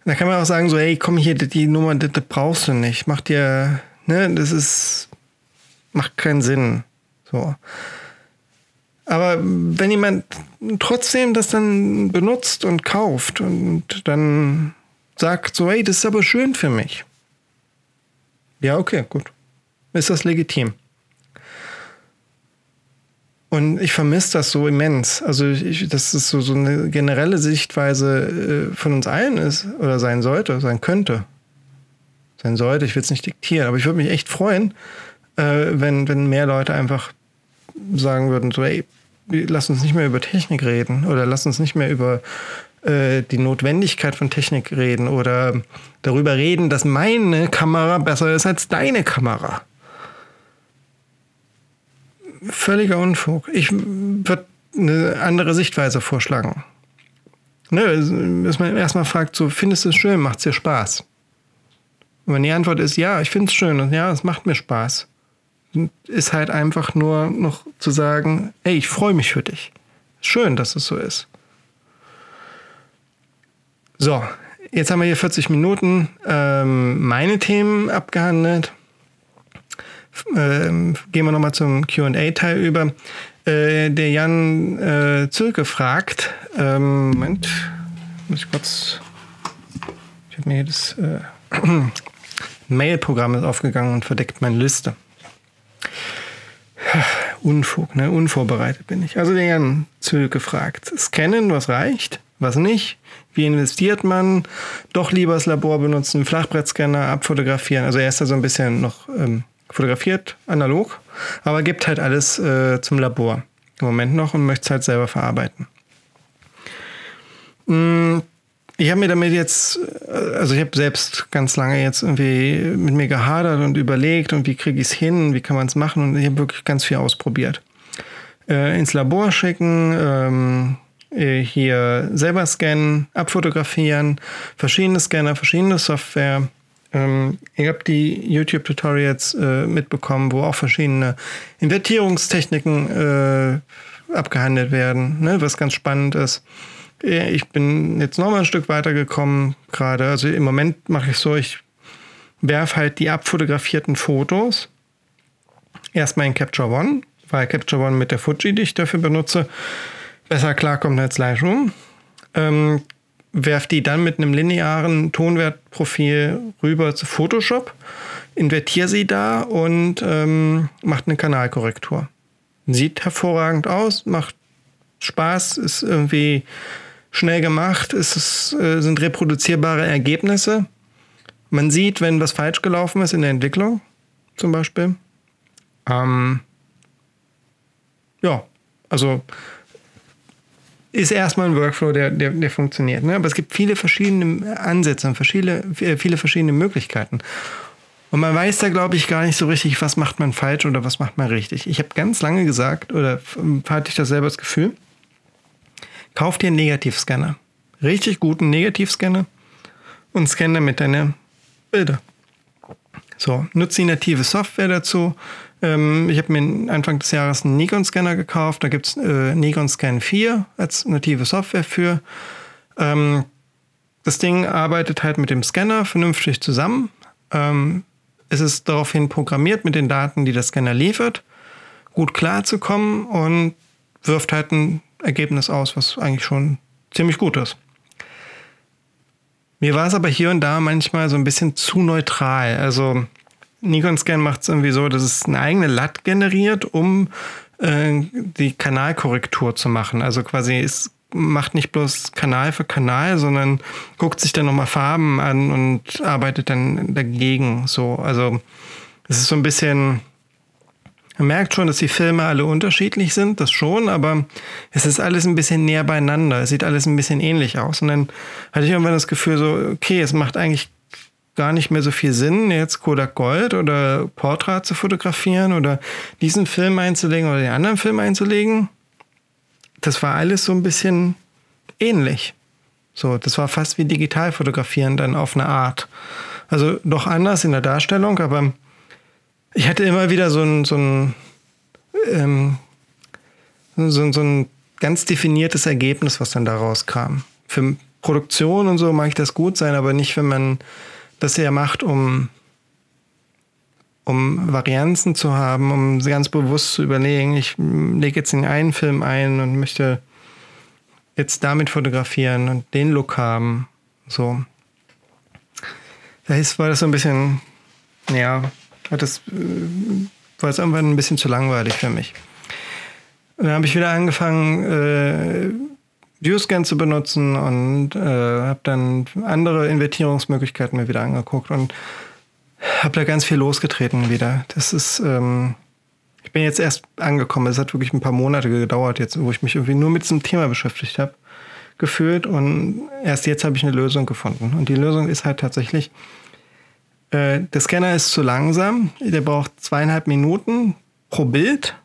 Da kann man auch sagen, so, hey, komm hier, die Nummer, das, das brauchst du nicht. Macht dir, ne, das ist, macht keinen Sinn. So. Aber wenn jemand trotzdem das dann benutzt und kauft und dann sagt so, hey, das ist aber schön für mich. Ja, okay, gut. Ist das legitim? Und ich vermisse das so immens. Also, ich, dass es so, so eine generelle Sichtweise äh, von uns allen ist oder sein sollte, sein könnte. Sein sollte, ich will es nicht diktieren, aber ich würde mich echt freuen, äh, wenn, wenn mehr Leute einfach sagen würden: so, ey, lass uns nicht mehr über Technik reden oder lass uns nicht mehr über äh, die Notwendigkeit von Technik reden oder darüber reden, dass meine Kamera besser ist als deine Kamera völliger Unfug. Ich würde eine andere Sichtweise vorschlagen. Ne, dass man erstmal fragt, so, findest du es schön, macht es dir Spaß? Und wenn die Antwort ist, ja, ich finde es schön und ja, es macht mir Spaß, ist halt einfach nur noch zu sagen, ey, ich freue mich für dich. Schön, dass es so ist. So, jetzt haben wir hier 40 Minuten ähm, meine Themen abgehandelt ähm, gehen wir nochmal zum QA-Teil über. Äh, der Jan äh, Zülke fragt, ähm, Moment, muss ich kurz, ich habe mir hier das äh, Mail-Programm aufgegangen und verdeckt meine Liste. Unfug, ne? Unvorbereitet bin ich. Also der Jan Zülke fragt, scannen, was reicht, was nicht? Wie investiert man? Doch lieber das Labor benutzen, Flachbrettscanner, abfotografieren. Also er ist da so ein bisschen noch ähm, fotografiert, analog, aber gibt halt alles äh, zum Labor im Moment noch und möchte es halt selber verarbeiten. Hm, ich habe mir damit jetzt, äh, also ich habe selbst ganz lange jetzt irgendwie mit mir gehadert und überlegt und wie kriege ich es hin, wie kann man es machen und ich habe wirklich ganz viel ausprobiert. Äh, ins Labor schicken, ähm, äh, hier selber scannen, abfotografieren, verschiedene Scanner, verschiedene Software. Ähm, ich habe die YouTube-Tutorials äh, mitbekommen, wo auch verschiedene Invertierungstechniken äh, abgehandelt werden, ne, was ganz spannend ist. Äh, ich bin jetzt noch mal ein Stück weiter gekommen gerade. Also im Moment mache ich so, ich werfe halt die abfotografierten Fotos erstmal in Capture One, weil Capture One mit der Fuji, die ich dafür benutze, besser klarkommt als Lightroom. Ähm, werf die dann mit einem linearen Tonwertprofil rüber zu Photoshop, invertiere sie da und ähm, macht eine Kanalkorrektur. Sieht hervorragend aus, macht Spaß, ist irgendwie schnell gemacht, ist es äh, sind reproduzierbare Ergebnisse. Man sieht, wenn was falsch gelaufen ist in der Entwicklung, zum Beispiel. Ähm, ja, also ist erstmal ein Workflow, der, der, der funktioniert. Ne? Aber es gibt viele verschiedene Ansätze und viele, viele verschiedene Möglichkeiten. Und man weiß da, glaube ich, gar nicht so richtig, was macht man falsch oder was macht man richtig. Ich habe ganz lange gesagt, oder hatte ich das selber das Gefühl, Kauf dir einen Negativscanner. Richtig guten Negativscanner und scanne damit deine Bilder. So, nutze die native Software dazu. Ähm, ich habe mir Anfang des Jahres einen Nikon-Scanner gekauft. Da gibt es äh, Nikon Scan 4 als native Software für. Ähm, das Ding arbeitet halt mit dem Scanner vernünftig zusammen. Ähm, es ist daraufhin programmiert, mit den Daten, die der Scanner liefert, gut klarzukommen und wirft halt ein Ergebnis aus, was eigentlich schon ziemlich gut ist. Mir war es aber hier und da manchmal so ein bisschen zu neutral. Also Nikon Scan macht es irgendwie so, dass es eine eigene LAT generiert, um äh, die Kanalkorrektur zu machen. Also quasi es macht nicht bloß Kanal für Kanal, sondern guckt sich dann nochmal Farben an und arbeitet dann dagegen. So, also es ist so ein bisschen man merkt schon, dass die Filme alle unterschiedlich sind, das schon, aber es ist alles ein bisschen näher beieinander. Es sieht alles ein bisschen ähnlich aus. Und dann hatte ich irgendwann das Gefühl, so, okay, es macht eigentlich gar nicht mehr so viel Sinn, jetzt Kodak Gold oder Portrait zu fotografieren oder diesen Film einzulegen oder den anderen Film einzulegen. Das war alles so ein bisschen ähnlich. So, das war fast wie digital fotografieren dann auf eine Art. Also doch anders in der Darstellung, aber ich hatte immer wieder so ein, so ein, ähm, so, so ein ganz definiertes Ergebnis, was dann daraus kam. Für Produktion und so mag ich das gut sein, aber nicht, wenn man das ja macht, um, um Varianzen zu haben, um ganz bewusst zu überlegen, ich lege jetzt in einen Film ein und möchte jetzt damit fotografieren und den Look haben. So. Da war das so ein bisschen, ja, das äh, war jetzt irgendwann ein bisschen zu langweilig für mich. Und dann habe ich wieder angefangen, äh, ViewScan zu benutzen und äh, habe dann andere Invertierungsmöglichkeiten mir wieder angeguckt und habe da ganz viel losgetreten wieder. Das ist, ähm, ich bin jetzt erst angekommen. Es hat wirklich ein paar Monate gedauert jetzt, wo ich mich irgendwie nur mit diesem Thema beschäftigt habe, gefühlt und erst jetzt habe ich eine Lösung gefunden. Und die Lösung ist halt tatsächlich, äh, der Scanner ist zu langsam. Der braucht zweieinhalb Minuten pro Bild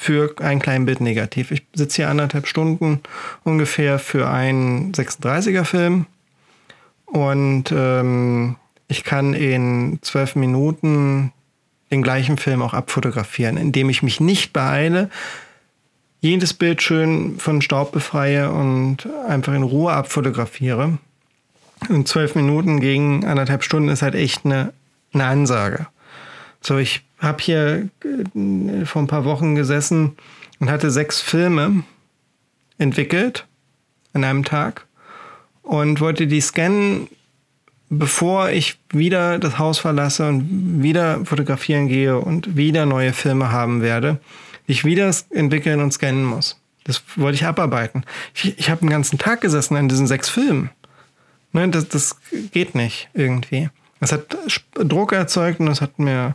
für ein kleines Bild negativ. Ich sitze hier anderthalb Stunden ungefähr für einen 36er Film und ähm, ich kann in zwölf Minuten den gleichen Film auch abfotografieren, indem ich mich nicht beeile, jedes Bild schön von Staub befreie und einfach in Ruhe abfotografiere. Und zwölf Minuten gegen anderthalb Stunden ist halt echt eine, eine Ansage. So, ich habe hier äh, vor ein paar Wochen gesessen und hatte sechs Filme entwickelt an einem Tag und wollte die scannen, bevor ich wieder das Haus verlasse und wieder fotografieren gehe und wieder neue Filme haben werde, die ich wieder entwickeln und scannen muss. Das wollte ich abarbeiten. Ich, ich habe einen ganzen Tag gesessen an diesen sechs Filmen. Ne, das, das geht nicht irgendwie. Es hat Druck erzeugt und es hat mir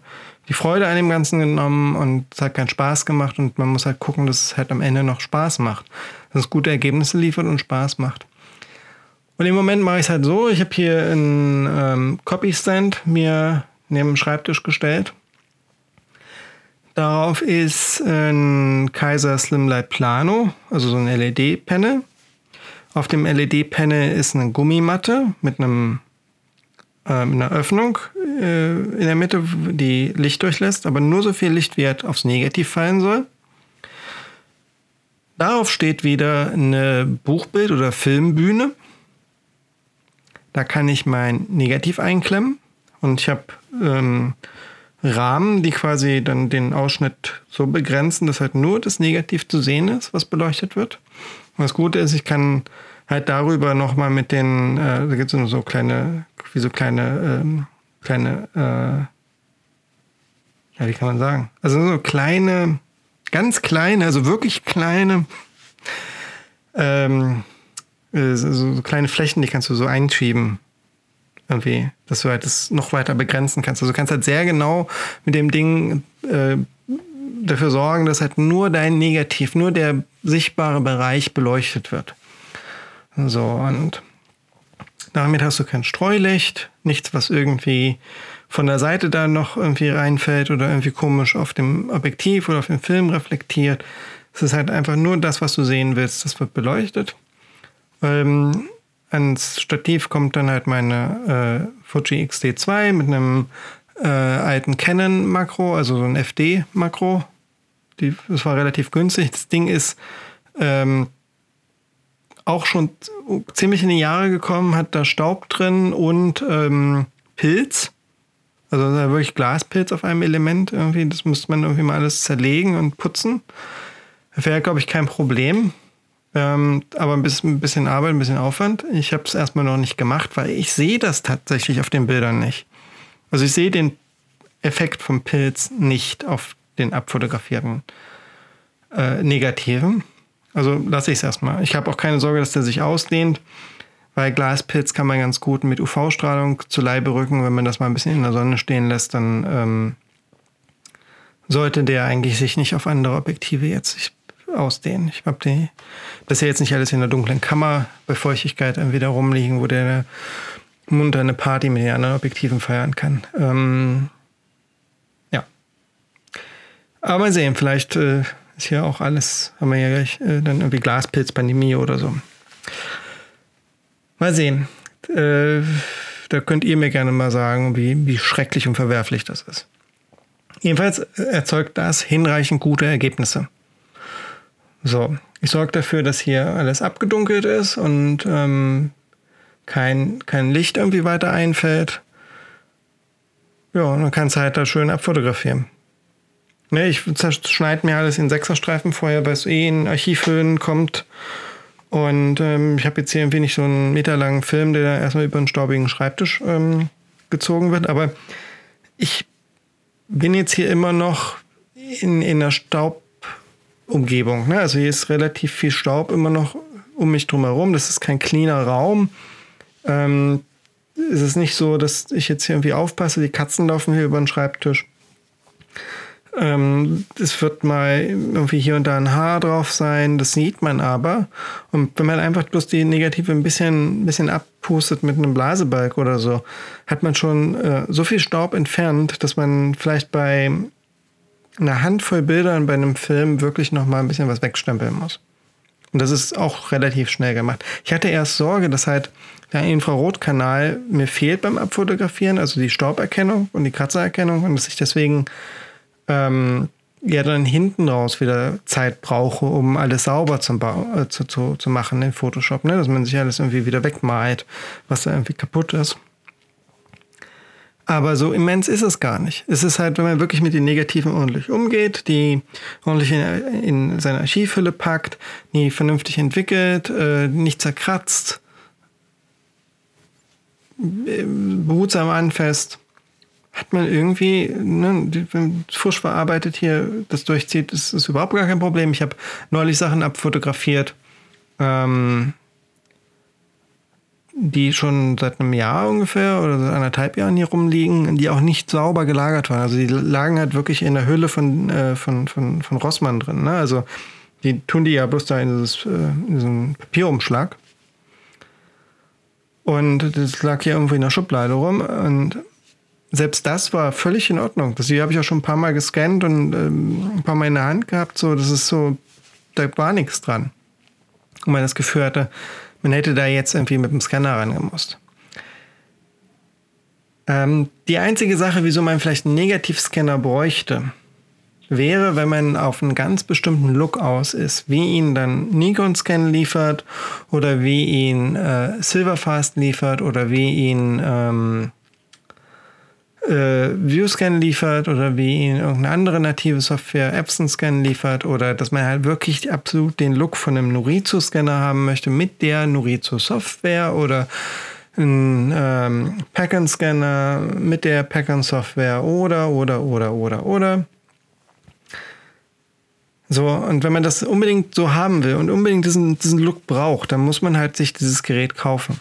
die Freude an dem Ganzen genommen und es hat keinen Spaß gemacht und man muss halt gucken, dass es halt am Ende noch Spaß macht. Dass es gute Ergebnisse liefert und Spaß macht. Und im Moment mache ich es halt so, ich habe hier einen ähm, Copy-Stand mir neben dem Schreibtisch gestellt. Darauf ist ein Kaiser Slimlight Plano, also so ein LED-Panel. Auf dem LED-Panel ist eine Gummimatte mit einem äh, mit einer Öffnung äh, in der Mitte, die Licht durchlässt, aber nur so viel Licht, wie halt aufs Negativ fallen soll. Darauf steht wieder eine Buchbild- oder Filmbühne. Da kann ich mein Negativ einklemmen und ich habe ähm, Rahmen, die quasi dann den Ausschnitt so begrenzen, dass halt nur das Negativ zu sehen ist, was beleuchtet wird. Und das Gute ist, ich kann halt darüber nochmal mit den, äh, da gibt es so kleine, wie so kleine, ähm, kleine, äh, ja, wie kann man sagen? Also so kleine, ganz kleine, also wirklich kleine, ähm, äh, so, so kleine Flächen, die kannst du so einschieben. Irgendwie, dass du halt das noch weiter begrenzen kannst. Also du kannst halt sehr genau mit dem Ding äh, dafür sorgen, dass halt nur dein Negativ, nur der sichtbare Bereich beleuchtet wird. So, und damit hast du kein Streulicht, nichts, was irgendwie von der Seite da noch irgendwie reinfällt oder irgendwie komisch auf dem Objektiv oder auf dem Film reflektiert. Es ist halt einfach nur das, was du sehen willst, das wird beleuchtet. Ähm, ans Stativ kommt dann halt meine äh, Fuji XD2 mit einem äh, alten Canon-Makro, also so ein FD-Makro. Das war relativ günstig. Das Ding ist ähm, auch schon ziemlich in die Jahre gekommen, hat da Staub drin und ähm, Pilz. Also wirklich Glaspilz auf einem Element irgendwie. Das müsste man irgendwie mal alles zerlegen und putzen. Wäre, glaube ich, kein Problem. Ähm, aber ein bisschen, ein bisschen Arbeit, ein bisschen Aufwand. Ich habe es erstmal noch nicht gemacht, weil ich sehe das tatsächlich auf den Bildern nicht. Also ich sehe den Effekt vom Pilz nicht auf den abfotografierten äh, Negativen. Also lasse ich es erstmal. Ich habe auch keine Sorge, dass der sich ausdehnt, weil Glaspilz kann man ganz gut mit UV-Strahlung zu Leibe rücken. Wenn man das mal ein bisschen in der Sonne stehen lässt, dann ähm, sollte der eigentlich sich nicht auf andere Objektive jetzt ausdehnen. Ich habe die bisher jetzt nicht alles in der dunklen Kammer bei Feuchtigkeit irgendwie rumliegen, wo der munter eine Party mit den anderen Objektiven feiern kann. Ähm, ja. Aber mal sehen, vielleicht äh, ist hier auch alles, haben wir ja gleich äh, dann irgendwie Glaspilzpandemie oder so. Mal sehen. Äh, da könnt ihr mir gerne mal sagen, wie, wie schrecklich und verwerflich das ist. Jedenfalls erzeugt das hinreichend gute Ergebnisse. So, ich sorge dafür, dass hier alles abgedunkelt ist und ähm, kein, kein Licht irgendwie weiter einfällt. Ja, und dann kannst du halt da schön abfotografieren. Ne, ich schneide mir alles in Sechserstreifen vorher, weil es eh in Archivhöhen kommt. Und ähm, ich habe jetzt hier irgendwie nicht so einen meterlangen Film, der erstmal über einen staubigen Schreibtisch ähm, gezogen wird. Aber ich bin jetzt hier immer noch in, in der Staubumgebung. Ne? Also hier ist relativ viel Staub immer noch um mich drumherum. Das ist kein cleaner Raum. Ähm, es ist nicht so, dass ich jetzt hier irgendwie aufpasse, die Katzen laufen hier über den Schreibtisch. Ähm, es wird mal irgendwie hier und da ein Haar drauf sein, das sieht man aber. Und wenn man einfach bloß die Negative ein bisschen, ein bisschen abpustet mit einem Blasebalg oder so, hat man schon äh, so viel Staub entfernt, dass man vielleicht bei einer Handvoll Bildern bei einem Film wirklich noch mal ein bisschen was wegstempeln muss. Und das ist auch relativ schnell gemacht. Ich hatte erst Sorge, dass halt der Infrarotkanal mir fehlt beim Abfotografieren, also die Stauberkennung und die Kratzererkennung und dass ich deswegen ähm, ja dann hinten raus wieder Zeit brauche, um alles sauber zum äh, zu, zu, zu machen in Photoshop, ne? dass man sich alles irgendwie wieder wegmalt, was da irgendwie kaputt ist. Aber so immens ist es gar nicht. Es ist halt, wenn man wirklich mit den Negativen ordentlich umgeht, die ordentlich in, in seine Archivhülle packt, nie vernünftig entwickelt, äh, nicht zerkratzt, äh, behutsam anfasst, hat man irgendwie, ne, wenn frisch verarbeitet hier das durchzieht, ist, ist überhaupt gar kein Problem. Ich habe neulich Sachen abfotografiert. Ähm, die schon seit einem Jahr ungefähr oder seit anderthalb Jahren hier rumliegen, die auch nicht sauber gelagert waren. Also die lagen halt wirklich in der Hülle von, äh, von, von, von Rossmann drin. Ne? Also die tun die ja bloß da in, dieses, äh, in diesem Papierumschlag. Und das lag hier irgendwo in der Schublade rum. Und selbst das war völlig in Ordnung. Das habe ich auch schon ein paar Mal gescannt und ähm, ein paar Mal in der Hand gehabt. So, das ist so, da war nichts dran. Und man das Gefühl hatte, man hätte da jetzt irgendwie mit dem Scanner rangemusst. Ähm, die einzige Sache, wieso man vielleicht einen Negativscanner bräuchte, wäre, wenn man auf einen ganz bestimmten Look aus ist, wie ihn dann Nikon Scan liefert oder wie ihn äh, Silverfast liefert oder wie ihn ähm, äh, ViewScan liefert oder wie ihn irgendeine andere native Software Epson Scan liefert oder dass man halt wirklich absolut den Look von einem Norizo Scanner haben möchte mit der Norizo Software oder ein ähm, Packern Scanner mit der Packern Software oder oder oder oder oder so, und wenn man das unbedingt so haben will und unbedingt diesen, diesen Look braucht, dann muss man halt sich dieses Gerät kaufen.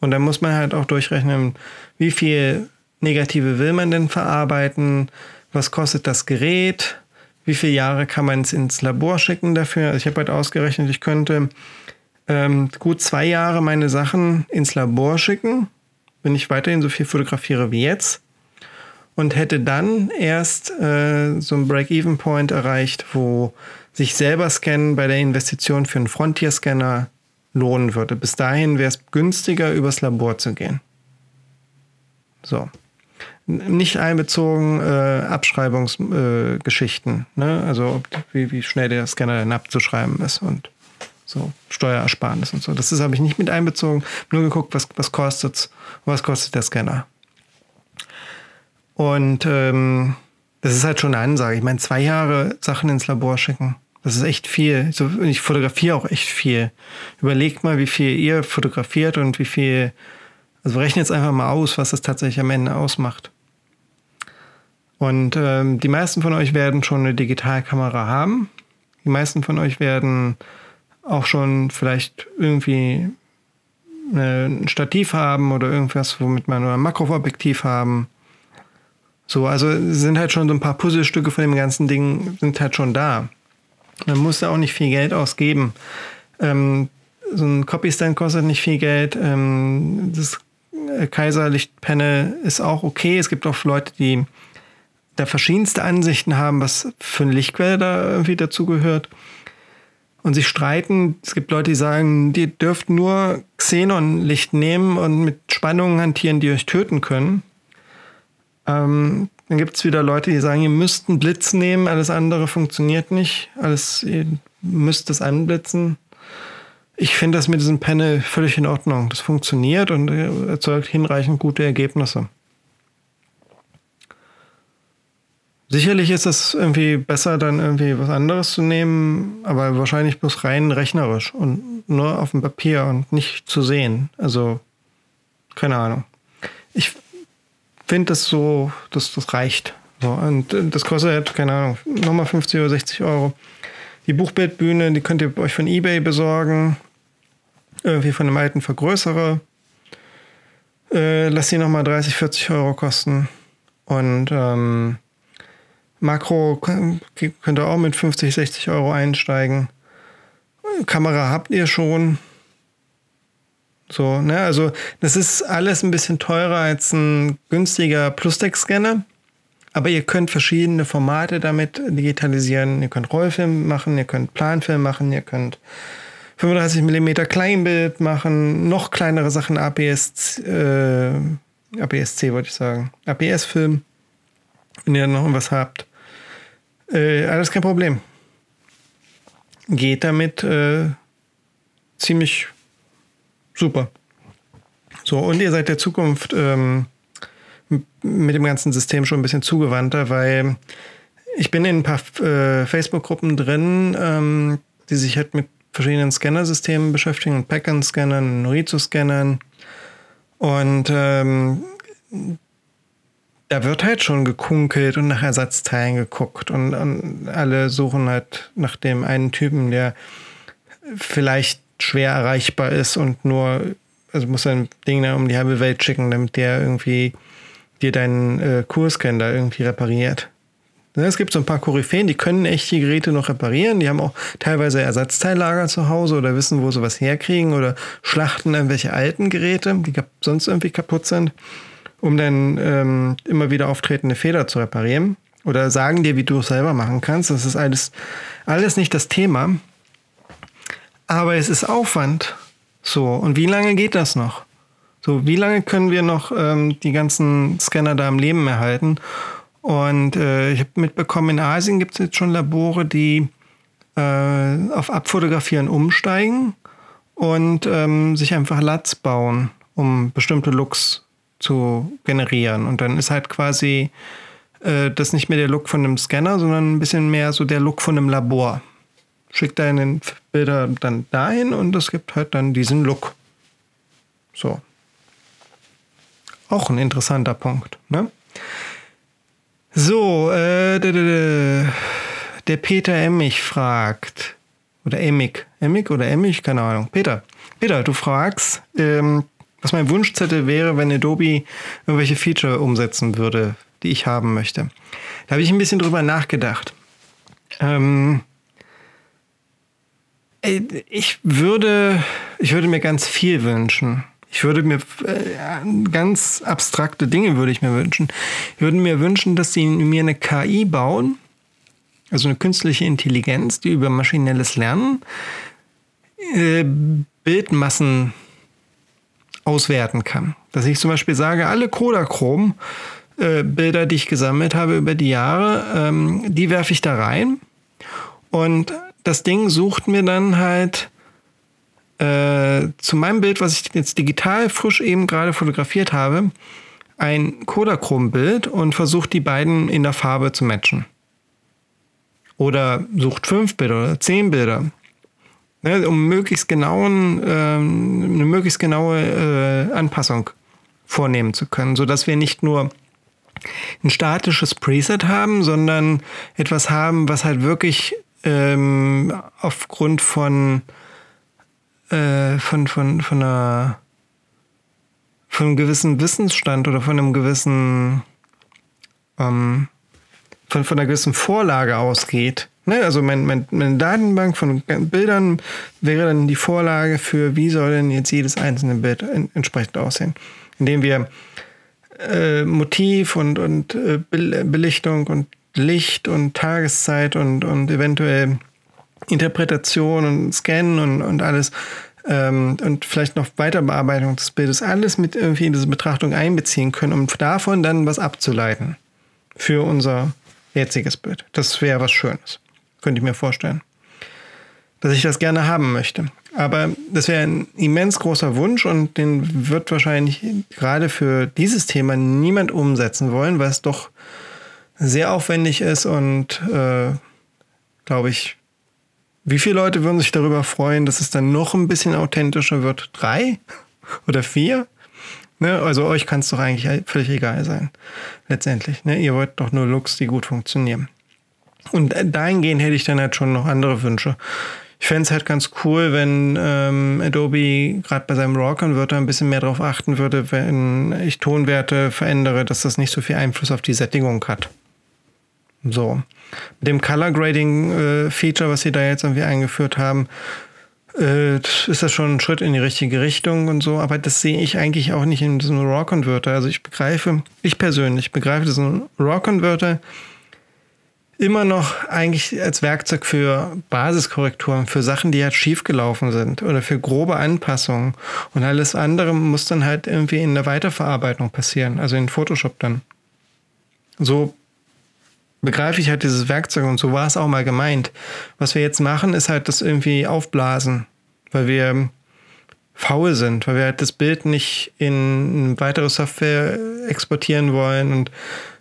Und dann muss man halt auch durchrechnen, wie viel Negative will man denn verarbeiten? Was kostet das Gerät? Wie viele Jahre kann man es ins Labor schicken dafür? Also ich habe halt ausgerechnet, ich könnte ähm, gut zwei Jahre meine Sachen ins Labor schicken, wenn ich weiterhin so viel fotografiere wie jetzt. Und hätte dann erst äh, so einen Break-Even-Point erreicht, wo sich selber Scannen bei der Investition für einen Frontier-Scanner lohnen würde. Bis dahin wäre es günstiger, übers Labor zu gehen. So nicht einbezogen äh, Abschreibungsgeschichten, äh, ne? also wie, wie schnell der Scanner dann abzuschreiben ist und so Steuerersparnis und so. Das habe ich nicht mit einbezogen. Nur geguckt, was, was kostet was kostet der Scanner. Und ähm, das ist halt schon eine Ansage. Ich meine, zwei Jahre Sachen ins Labor schicken. Das ist echt viel. Ich fotografiere auch echt viel. Überlegt mal, wie viel ihr fotografiert und wie viel. Also rechnet jetzt einfach mal aus, was das tatsächlich am Ende ausmacht. Und ähm, die meisten von euch werden schon eine Digitalkamera haben. Die meisten von euch werden auch schon vielleicht irgendwie ein Stativ haben oder irgendwas, womit man ein Makroobjektiv haben. So, also sind halt schon so ein paar Puzzlestücke von dem ganzen Ding sind halt schon da. Man muss da auch nicht viel Geld ausgeben. Ähm, so ein Copy-Stand kostet nicht viel Geld. Ähm, das Kaiserlichtpanel ist auch okay. Es gibt auch Leute, die da verschiedenste Ansichten haben, was für eine Lichtquelle da irgendwie dazugehört. Und sich streiten. Es gibt Leute, die sagen, die dürft nur Xenon-Licht nehmen und mit Spannungen hantieren, die euch töten können. Ähm, dann gibt es wieder Leute, die sagen, ihr müsst einen Blitz nehmen, alles andere funktioniert nicht. Alles, ihr müsst es anblitzen. Ich finde das mit diesem Panel völlig in Ordnung. Das funktioniert und erzeugt hinreichend gute Ergebnisse. Sicherlich ist es irgendwie besser, dann irgendwie was anderes zu nehmen, aber wahrscheinlich bloß rein rechnerisch und nur auf dem Papier und nicht zu sehen. Also, keine Ahnung. Ich finde das so, dass das reicht. So, und das kostet, keine Ahnung, nochmal 50 oder 60 Euro. Die Buchbildbühne, die könnt ihr euch von eBay besorgen. Irgendwie von einem alten Vergrößerer. Äh, lasst sie nochmal 30, 40 Euro kosten. Und ähm, Makro könnt ihr auch mit 50, 60 Euro einsteigen. Kamera habt ihr schon. So, ne, also das ist alles ein bisschen teurer als ein günstiger Plus-Tech-Scanner. Aber ihr könnt verschiedene Formate damit digitalisieren. Ihr könnt Rollfilm machen, ihr könnt Planfilm machen, ihr könnt 35 mm Kleinbild machen, noch kleinere Sachen, APS, äh, APS-C wollte ich sagen, APS-Film, wenn ihr noch was habt. Äh, alles kein Problem. Geht damit äh, ziemlich super. So, und ihr seid der Zukunft ähm, mit dem ganzen System schon ein bisschen zugewandter, weil ich bin in ein paar äh, Facebook-Gruppen drin, ähm, die sich halt mit verschiedenen Scannersystemen beschäftigen, Packern-Scannern, Norizo-Scannern. Und ähm, da wird halt schon gekunkelt und nach Ersatzteilen geguckt und, und, alle suchen halt nach dem einen Typen, der vielleicht schwer erreichbar ist und nur, also muss ein Ding da um die halbe Welt schicken, damit der irgendwie dir deinen äh, Kurscan da irgendwie repariert. Ne, es gibt so ein paar Koryphäen, die können echt die Geräte noch reparieren. Die haben auch teilweise Ersatzteillager zu Hause oder wissen, wo sie was herkriegen oder schlachten irgendwelche alten Geräte, die sonst irgendwie kaputt sind, um dann ähm, immer wieder auftretende Fehler zu reparieren. Oder sagen dir, wie du es selber machen kannst. Das ist alles, alles nicht das Thema. Aber es ist Aufwand. So, und wie lange geht das noch? So, wie lange können wir noch ähm, die ganzen Scanner da am Leben erhalten? Und äh, ich habe mitbekommen, in Asien gibt es jetzt schon Labore, die äh, auf Abfotografieren umsteigen und ähm, sich einfach Latz bauen, um bestimmte Looks zu generieren. Und dann ist halt quasi äh, das nicht mehr der Look von einem Scanner, sondern ein bisschen mehr so der Look von einem Labor. Schickt deine Bilder dann dahin und es gibt halt dann diesen Look. So. Auch ein interessanter Punkt. Ne? So, äh, der Peter Emmich fragt, oder Emmig, Emmig oder Emmig, keine Ahnung. Peter, Peter, du fragst, ähm, was mein Wunschzettel wäre, wenn Adobe irgendwelche Feature umsetzen würde, die ich haben möchte. Da habe ich ein bisschen drüber nachgedacht. Ähm, ich würde, ich würde mir ganz viel wünschen. Ich würde mir äh, ganz abstrakte Dinge würde ich mir wünschen. Ich würde mir wünschen, dass sie mir eine KI bauen, also eine künstliche Intelligenz, die über maschinelles Lernen äh, Bildmassen auswerten kann. Dass ich zum Beispiel sage, alle Kodachrom äh, die ich gesammelt habe über die Jahre, ähm, die werfe ich da rein und das Ding sucht mir dann halt äh, zu meinem Bild, was ich jetzt digital frisch eben gerade fotografiert habe, ein Kodachrom-Bild und versucht die beiden in der Farbe zu matchen. Oder sucht fünf Bilder oder zehn Bilder. Ne, um möglichst genauen, ähm, eine möglichst genaue äh, Anpassung vornehmen zu können, sodass wir nicht nur ein statisches Preset haben, sondern etwas haben, was halt wirklich ähm, aufgrund von äh, von, von, von einer von einem gewissen Wissensstand oder von einem gewissen ähm, von, von einer gewissen Vorlage ausgeht. Ne? Also mein, mein, meine Datenbank von Bildern wäre dann die Vorlage für, wie soll denn jetzt jedes einzelne Bild entsprechend aussehen. Indem wir äh, Motiv und, und äh, Belichtung und Licht und Tageszeit und, und eventuell Interpretation und Scannen und, und alles ähm, und vielleicht noch Weiterbearbeitung des Bildes, alles mit irgendwie in diese Betrachtung einbeziehen können, um davon dann was abzuleiten für unser jetziges Bild. Das wäre was Schönes. Könnte ich mir vorstellen. Dass ich das gerne haben möchte. Aber das wäre ein immens großer Wunsch und den wird wahrscheinlich gerade für dieses Thema niemand umsetzen wollen, weil es doch sehr aufwendig ist und, äh, glaube ich, wie viele Leute würden sich darüber freuen, dass es dann noch ein bisschen authentischer wird? Drei oder vier? Ne? Also euch kann es doch eigentlich völlig egal sein, letztendlich. Ne? Ihr wollt doch nur Looks, die gut funktionieren. Und dahingehend hätte ich dann halt schon noch andere Wünsche. Ich fände es halt ganz cool, wenn ähm, Adobe gerade bei seinem RAW-Converter ein bisschen mehr darauf achten würde, wenn ich Tonwerte verändere, dass das nicht so viel Einfluss auf die Sättigung hat. So. Mit dem Color Grading äh, was sie da jetzt irgendwie eingeführt haben, äh, ist das schon ein Schritt in die richtige Richtung und so. Aber das sehe ich eigentlich auch nicht in diesem RAW Converter. Also ich begreife, ich persönlich begreife diesen RAW Converter immer noch eigentlich als Werkzeug für Basiskorrekturen, für Sachen, die halt schiefgelaufen sind oder für grobe Anpassungen. Und alles andere muss dann halt irgendwie in der Weiterverarbeitung passieren, also in Photoshop dann. So begreife ich halt dieses Werkzeug und so war es auch mal gemeint. Was wir jetzt machen, ist halt das irgendwie aufblasen, weil wir faul sind, weil wir halt das Bild nicht in weitere Software exportieren wollen und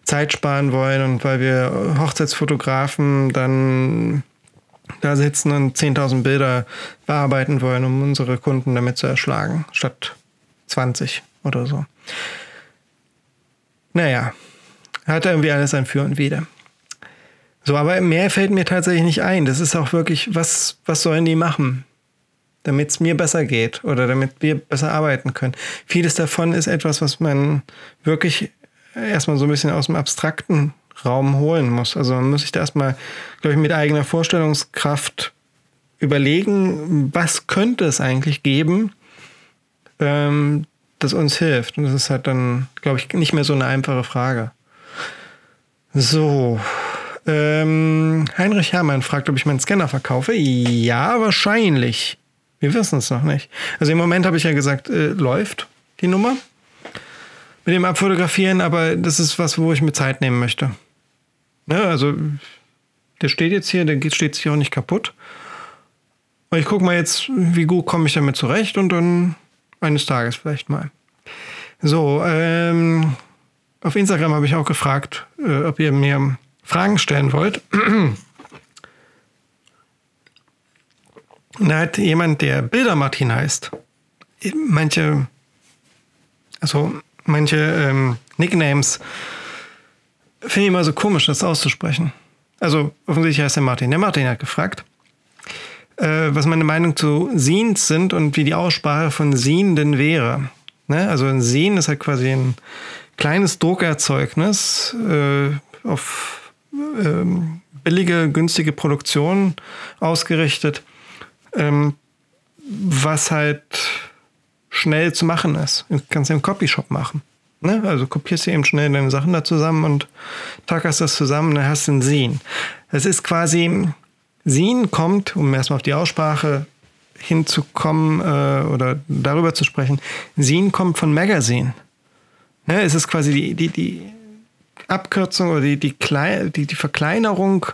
Zeit sparen wollen und weil wir Hochzeitsfotografen dann da sitzen und 10.000 Bilder bearbeiten wollen, um unsere Kunden damit zu erschlagen, statt 20 oder so. Naja, hat irgendwie alles ein Für und Wider. So, aber mehr fällt mir tatsächlich nicht ein. Das ist auch wirklich, was, was sollen die machen? Damit es mir besser geht oder damit wir besser arbeiten können. Vieles davon ist etwas, was man wirklich erstmal so ein bisschen aus dem abstrakten Raum holen muss. Also man muss sich da erstmal, glaube ich, mit eigener Vorstellungskraft überlegen, was könnte es eigentlich geben, ähm, das uns hilft. Und das ist halt dann, glaube ich, nicht mehr so eine einfache Frage. So. Ähm, Heinrich Hermann fragt, ob ich meinen Scanner verkaufe. Ja, wahrscheinlich. Wir wissen es noch nicht. Also im Moment habe ich ja gesagt, äh, läuft die Nummer mit dem Abfotografieren, aber das ist was, wo ich mir Zeit nehmen möchte. Ne, also der steht jetzt hier, der steht sich auch nicht kaputt. Und ich gucke mal jetzt, wie gut komme ich damit zurecht und dann eines Tages vielleicht mal. So, ähm, auf Instagram habe ich auch gefragt, äh, ob ihr mir Fragen stellen wollt. da hat jemand, der Bilder Martin heißt, manche, also manche ähm, Nicknames finde ich immer so komisch, das auszusprechen. Also offensichtlich heißt der Martin. Der Martin hat gefragt, äh, was meine Meinung zu Scenes sind und wie die Aussprache von Scene denn wäre. Ne? Also ein Scene ist halt quasi ein kleines Druckerzeugnis äh, auf ähm, billige, günstige Produktion ausgerichtet, ähm, was halt schnell zu machen ist. Du kannst im Copyshop machen. Ne? Also kopierst du eben schnell deine Sachen da zusammen und tackerst das zusammen dann hast du ein Scene. Es ist quasi, Scene kommt, um erstmal auf die Aussprache hinzukommen äh, oder darüber zu sprechen, Scene kommt von Magazine. Ne? Es ist quasi die, die, die Abkürzung oder die, die, die, die Verkleinerung,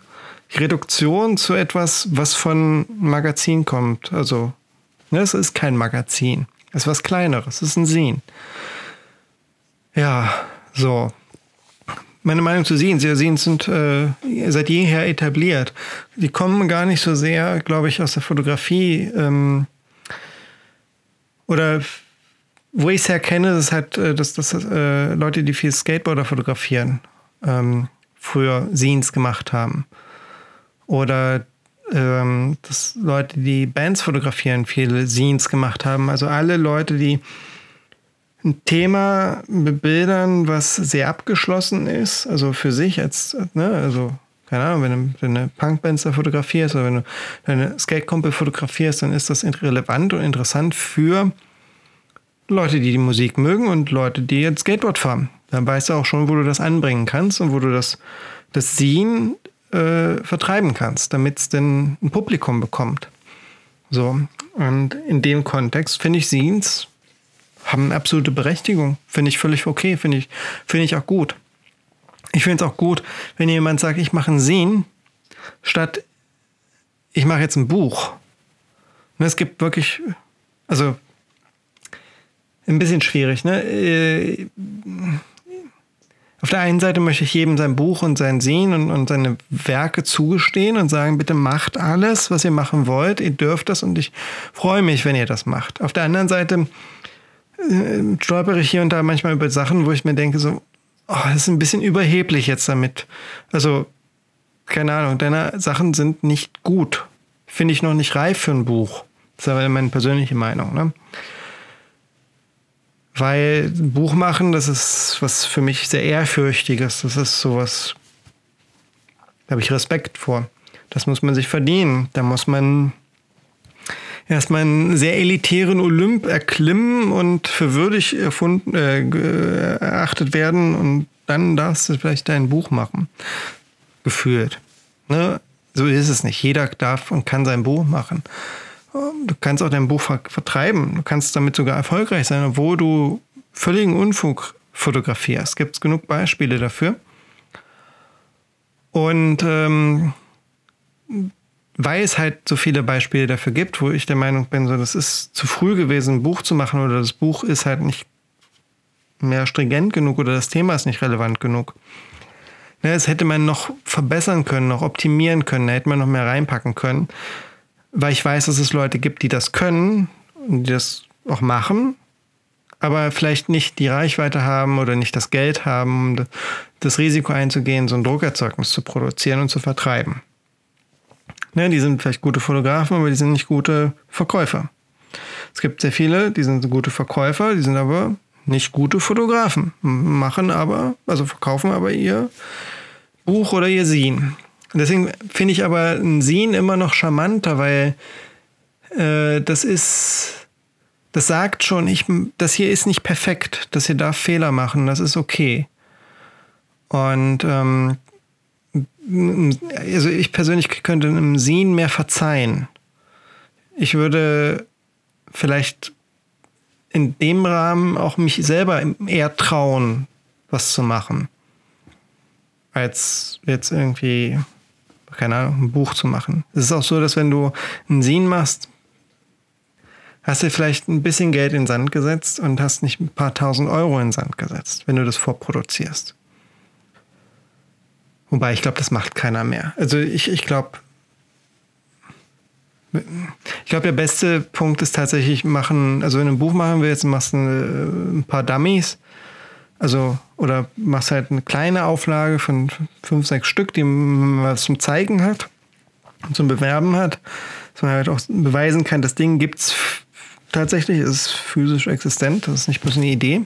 die Reduktion zu etwas, was von Magazin kommt. Also, ne, es ist kein Magazin. Es ist was Kleineres. Es ist ein Scene. Ja, so. Meine Meinung zu. Ja, Scenes sind äh, seit jeher etabliert. Die kommen gar nicht so sehr, glaube ich, aus der Fotografie. Ähm, oder wo ich es herkenne, ist halt, äh, dass, dass äh, Leute, die viel Skateboarder fotografieren, ähm, früher Scenes gemacht haben. Oder ähm, dass Leute, die Bands fotografieren, viele Scenes gemacht haben. Also alle Leute, die ein Thema bebildern, was sehr abgeschlossen ist, also für sich als, ne, also keine Ahnung, wenn du, wenn du Punkbands da fotografierst oder wenn du deine Skatekumpel fotografierst, dann ist das relevant und interessant für Leute, die die Musik mögen und Leute, die jetzt Skateboard fahren. Dann weißt du auch schon, wo du das anbringen kannst und wo du das, das Sehen äh, vertreiben kannst, damit es denn ein Publikum bekommt. So, und in dem Kontext finde ich Scenes haben absolute Berechtigung. Finde ich völlig okay, finde ich, finde ich auch gut. Ich finde es auch gut, wenn jemand sagt, ich mache ein Scene, statt ich mache jetzt ein Buch. Und ne, es gibt wirklich, also ein bisschen schwierig, ne? Auf der einen Seite möchte ich jedem sein Buch und sein Sehen und, und seine Werke zugestehen und sagen, bitte macht alles, was ihr machen wollt. Ihr dürft das und ich freue mich, wenn ihr das macht. Auf der anderen Seite äh, stolpere ich hier und da manchmal über Sachen, wo ich mir denke, so, oh, das ist ein bisschen überheblich jetzt damit. Also, keine Ahnung, deine Sachen sind nicht gut. Finde ich noch nicht reif für ein Buch. Das ist aber meine persönliche Meinung. Ne? Weil Buch machen, das ist was für mich sehr ehrfürchtiges. Das ist sowas, da habe ich Respekt vor. Das muss man sich verdienen. Da muss man erstmal einen sehr elitären Olymp erklimmen und für würdig erfunden, äh, erachtet werden und dann darfst du vielleicht dein Buch machen. Gefühlt. Ne? So ist es nicht. Jeder darf und kann sein Buch machen. Du kannst auch dein Buch vertreiben. Du kannst damit sogar erfolgreich sein, obwohl du völligen Unfug fotografierst. Es gibt genug Beispiele dafür. Und ähm, weil es halt so viele Beispiele dafür gibt, wo ich der Meinung bin, so das ist zu früh gewesen, ein Buch zu machen oder das Buch ist halt nicht mehr stringent genug oder das Thema ist nicht relevant genug. Ja, das hätte man noch verbessern können, noch optimieren können, da hätte man noch mehr reinpacken können, weil ich weiß, dass es Leute gibt, die das können und die das auch machen, aber vielleicht nicht die Reichweite haben oder nicht das Geld haben, um das Risiko einzugehen, so ein Druckerzeugnis zu produzieren und zu vertreiben. Ne, die sind vielleicht gute Fotografen, aber die sind nicht gute Verkäufer. Es gibt sehr viele, die sind gute Verkäufer, die sind aber nicht gute Fotografen, machen aber, also verkaufen aber ihr Buch oder ihr Sin. Deswegen finde ich aber ein Sin immer noch charmanter, weil äh, das ist, das sagt schon, ich, das hier ist nicht perfekt, das hier darf Fehler machen, das ist okay. Und ähm, also ich persönlich könnte einem Sin mehr verzeihen. Ich würde vielleicht in dem Rahmen auch mich selber eher trauen, was zu machen, als jetzt irgendwie, keine Ahnung, ein Buch zu machen. Es ist auch so, dass wenn du einen Sin machst, hast du vielleicht ein bisschen Geld in den Sand gesetzt und hast nicht ein paar tausend Euro in den Sand gesetzt, wenn du das vorproduzierst. Wobei ich glaube, das macht keiner mehr. Also ich, ich glaube, ich glaube, der beste Punkt ist tatsächlich machen, also wenn du ein Buch machen willst, machst du ein paar Dummies. Also, oder machst halt eine kleine Auflage von fünf, sechs Stück, die man zum Zeigen hat und zum Bewerben hat. Dass man halt auch beweisen kann, das Ding gibt es tatsächlich, ist physisch existent, das ist nicht bloß eine Idee.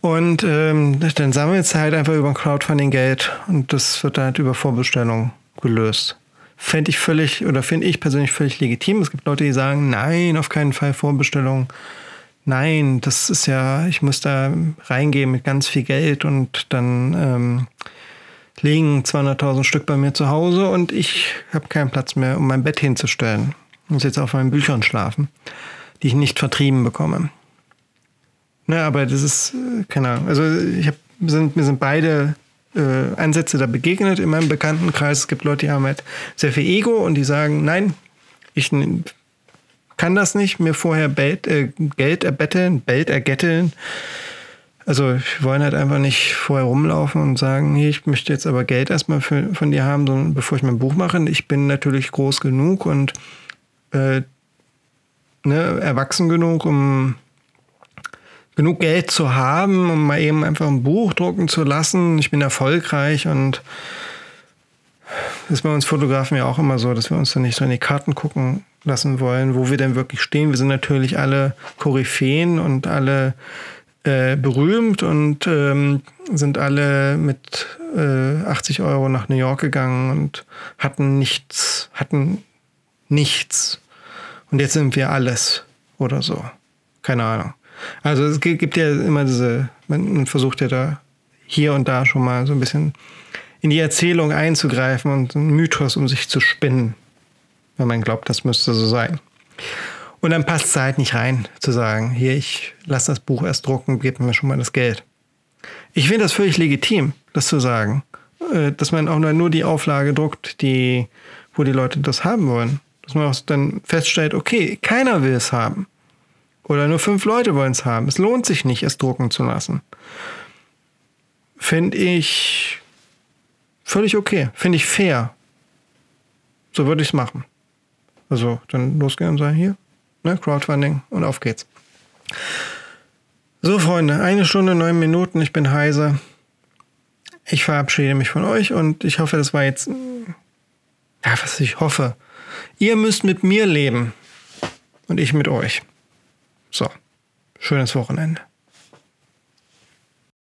Und ähm, dann sammelt es halt einfach über Crowdfunding Geld und das wird halt über Vorbestellung gelöst. Fände ich völlig, oder finde ich persönlich völlig legitim. Es gibt Leute, die sagen, nein, auf keinen Fall Vorbestellung. Nein, das ist ja, ich muss da reingehen mit ganz viel Geld und dann ähm, liegen 200.000 Stück bei mir zu Hause und ich habe keinen Platz mehr, um mein Bett hinzustellen. Ich muss jetzt auf meinen Büchern schlafen, die ich nicht vertrieben bekomme. Ne, aber das ist, äh, keine Ahnung. Also ich hab, sind, mir sind beide äh, Ansätze da begegnet in meinem Bekanntenkreis. Es gibt Leute, die haben halt sehr viel Ego und die sagen, nein, ich kann das nicht, mir vorher Belt, äh, Geld erbetteln, Geld ergetteln. Also wir wollen halt einfach nicht vorher rumlaufen und sagen, nee, ich möchte jetzt aber Geld erstmal für, von dir haben, sondern bevor ich mein Buch mache. Ich bin natürlich groß genug und äh, ne, erwachsen genug, um genug Geld zu haben, um mal eben einfach ein Buch drucken zu lassen. Ich bin erfolgreich und das ist bei uns Fotografen ja auch immer so, dass wir uns dann nicht so in die Karten gucken lassen wollen, wo wir denn wirklich stehen. Wir sind natürlich alle Koryphäen und alle äh, berühmt und ähm, sind alle mit äh, 80 Euro nach New York gegangen und hatten nichts, hatten nichts. Und jetzt sind wir alles oder so. Keine Ahnung. Also es gibt ja immer diese, man versucht ja da hier und da schon mal so ein bisschen in die Erzählung einzugreifen und einen Mythos um sich zu spinnen, wenn man glaubt, das müsste so sein. Und dann passt es halt nicht rein, zu sagen, hier, ich lasse das Buch erst drucken, gebt mir schon mal das Geld. Ich finde das völlig legitim, das zu sagen. Äh, dass man auch nur die Auflage druckt, die, wo die Leute das haben wollen. Dass man auch dann feststellt, okay, keiner will es haben. Oder nur fünf Leute wollen es haben. Es lohnt sich nicht, es drucken zu lassen. Finde ich völlig okay. Finde ich fair. So würde ich es machen. Also dann losgehen und sagen, hier, ne, Crowdfunding und auf geht's. So, Freunde, eine Stunde, neun Minuten, ich bin heiser. Ich verabschiede mich von euch und ich hoffe, das war jetzt, ja, was ich hoffe. Ihr müsst mit mir leben und ich mit euch. So, schönes Wochenende.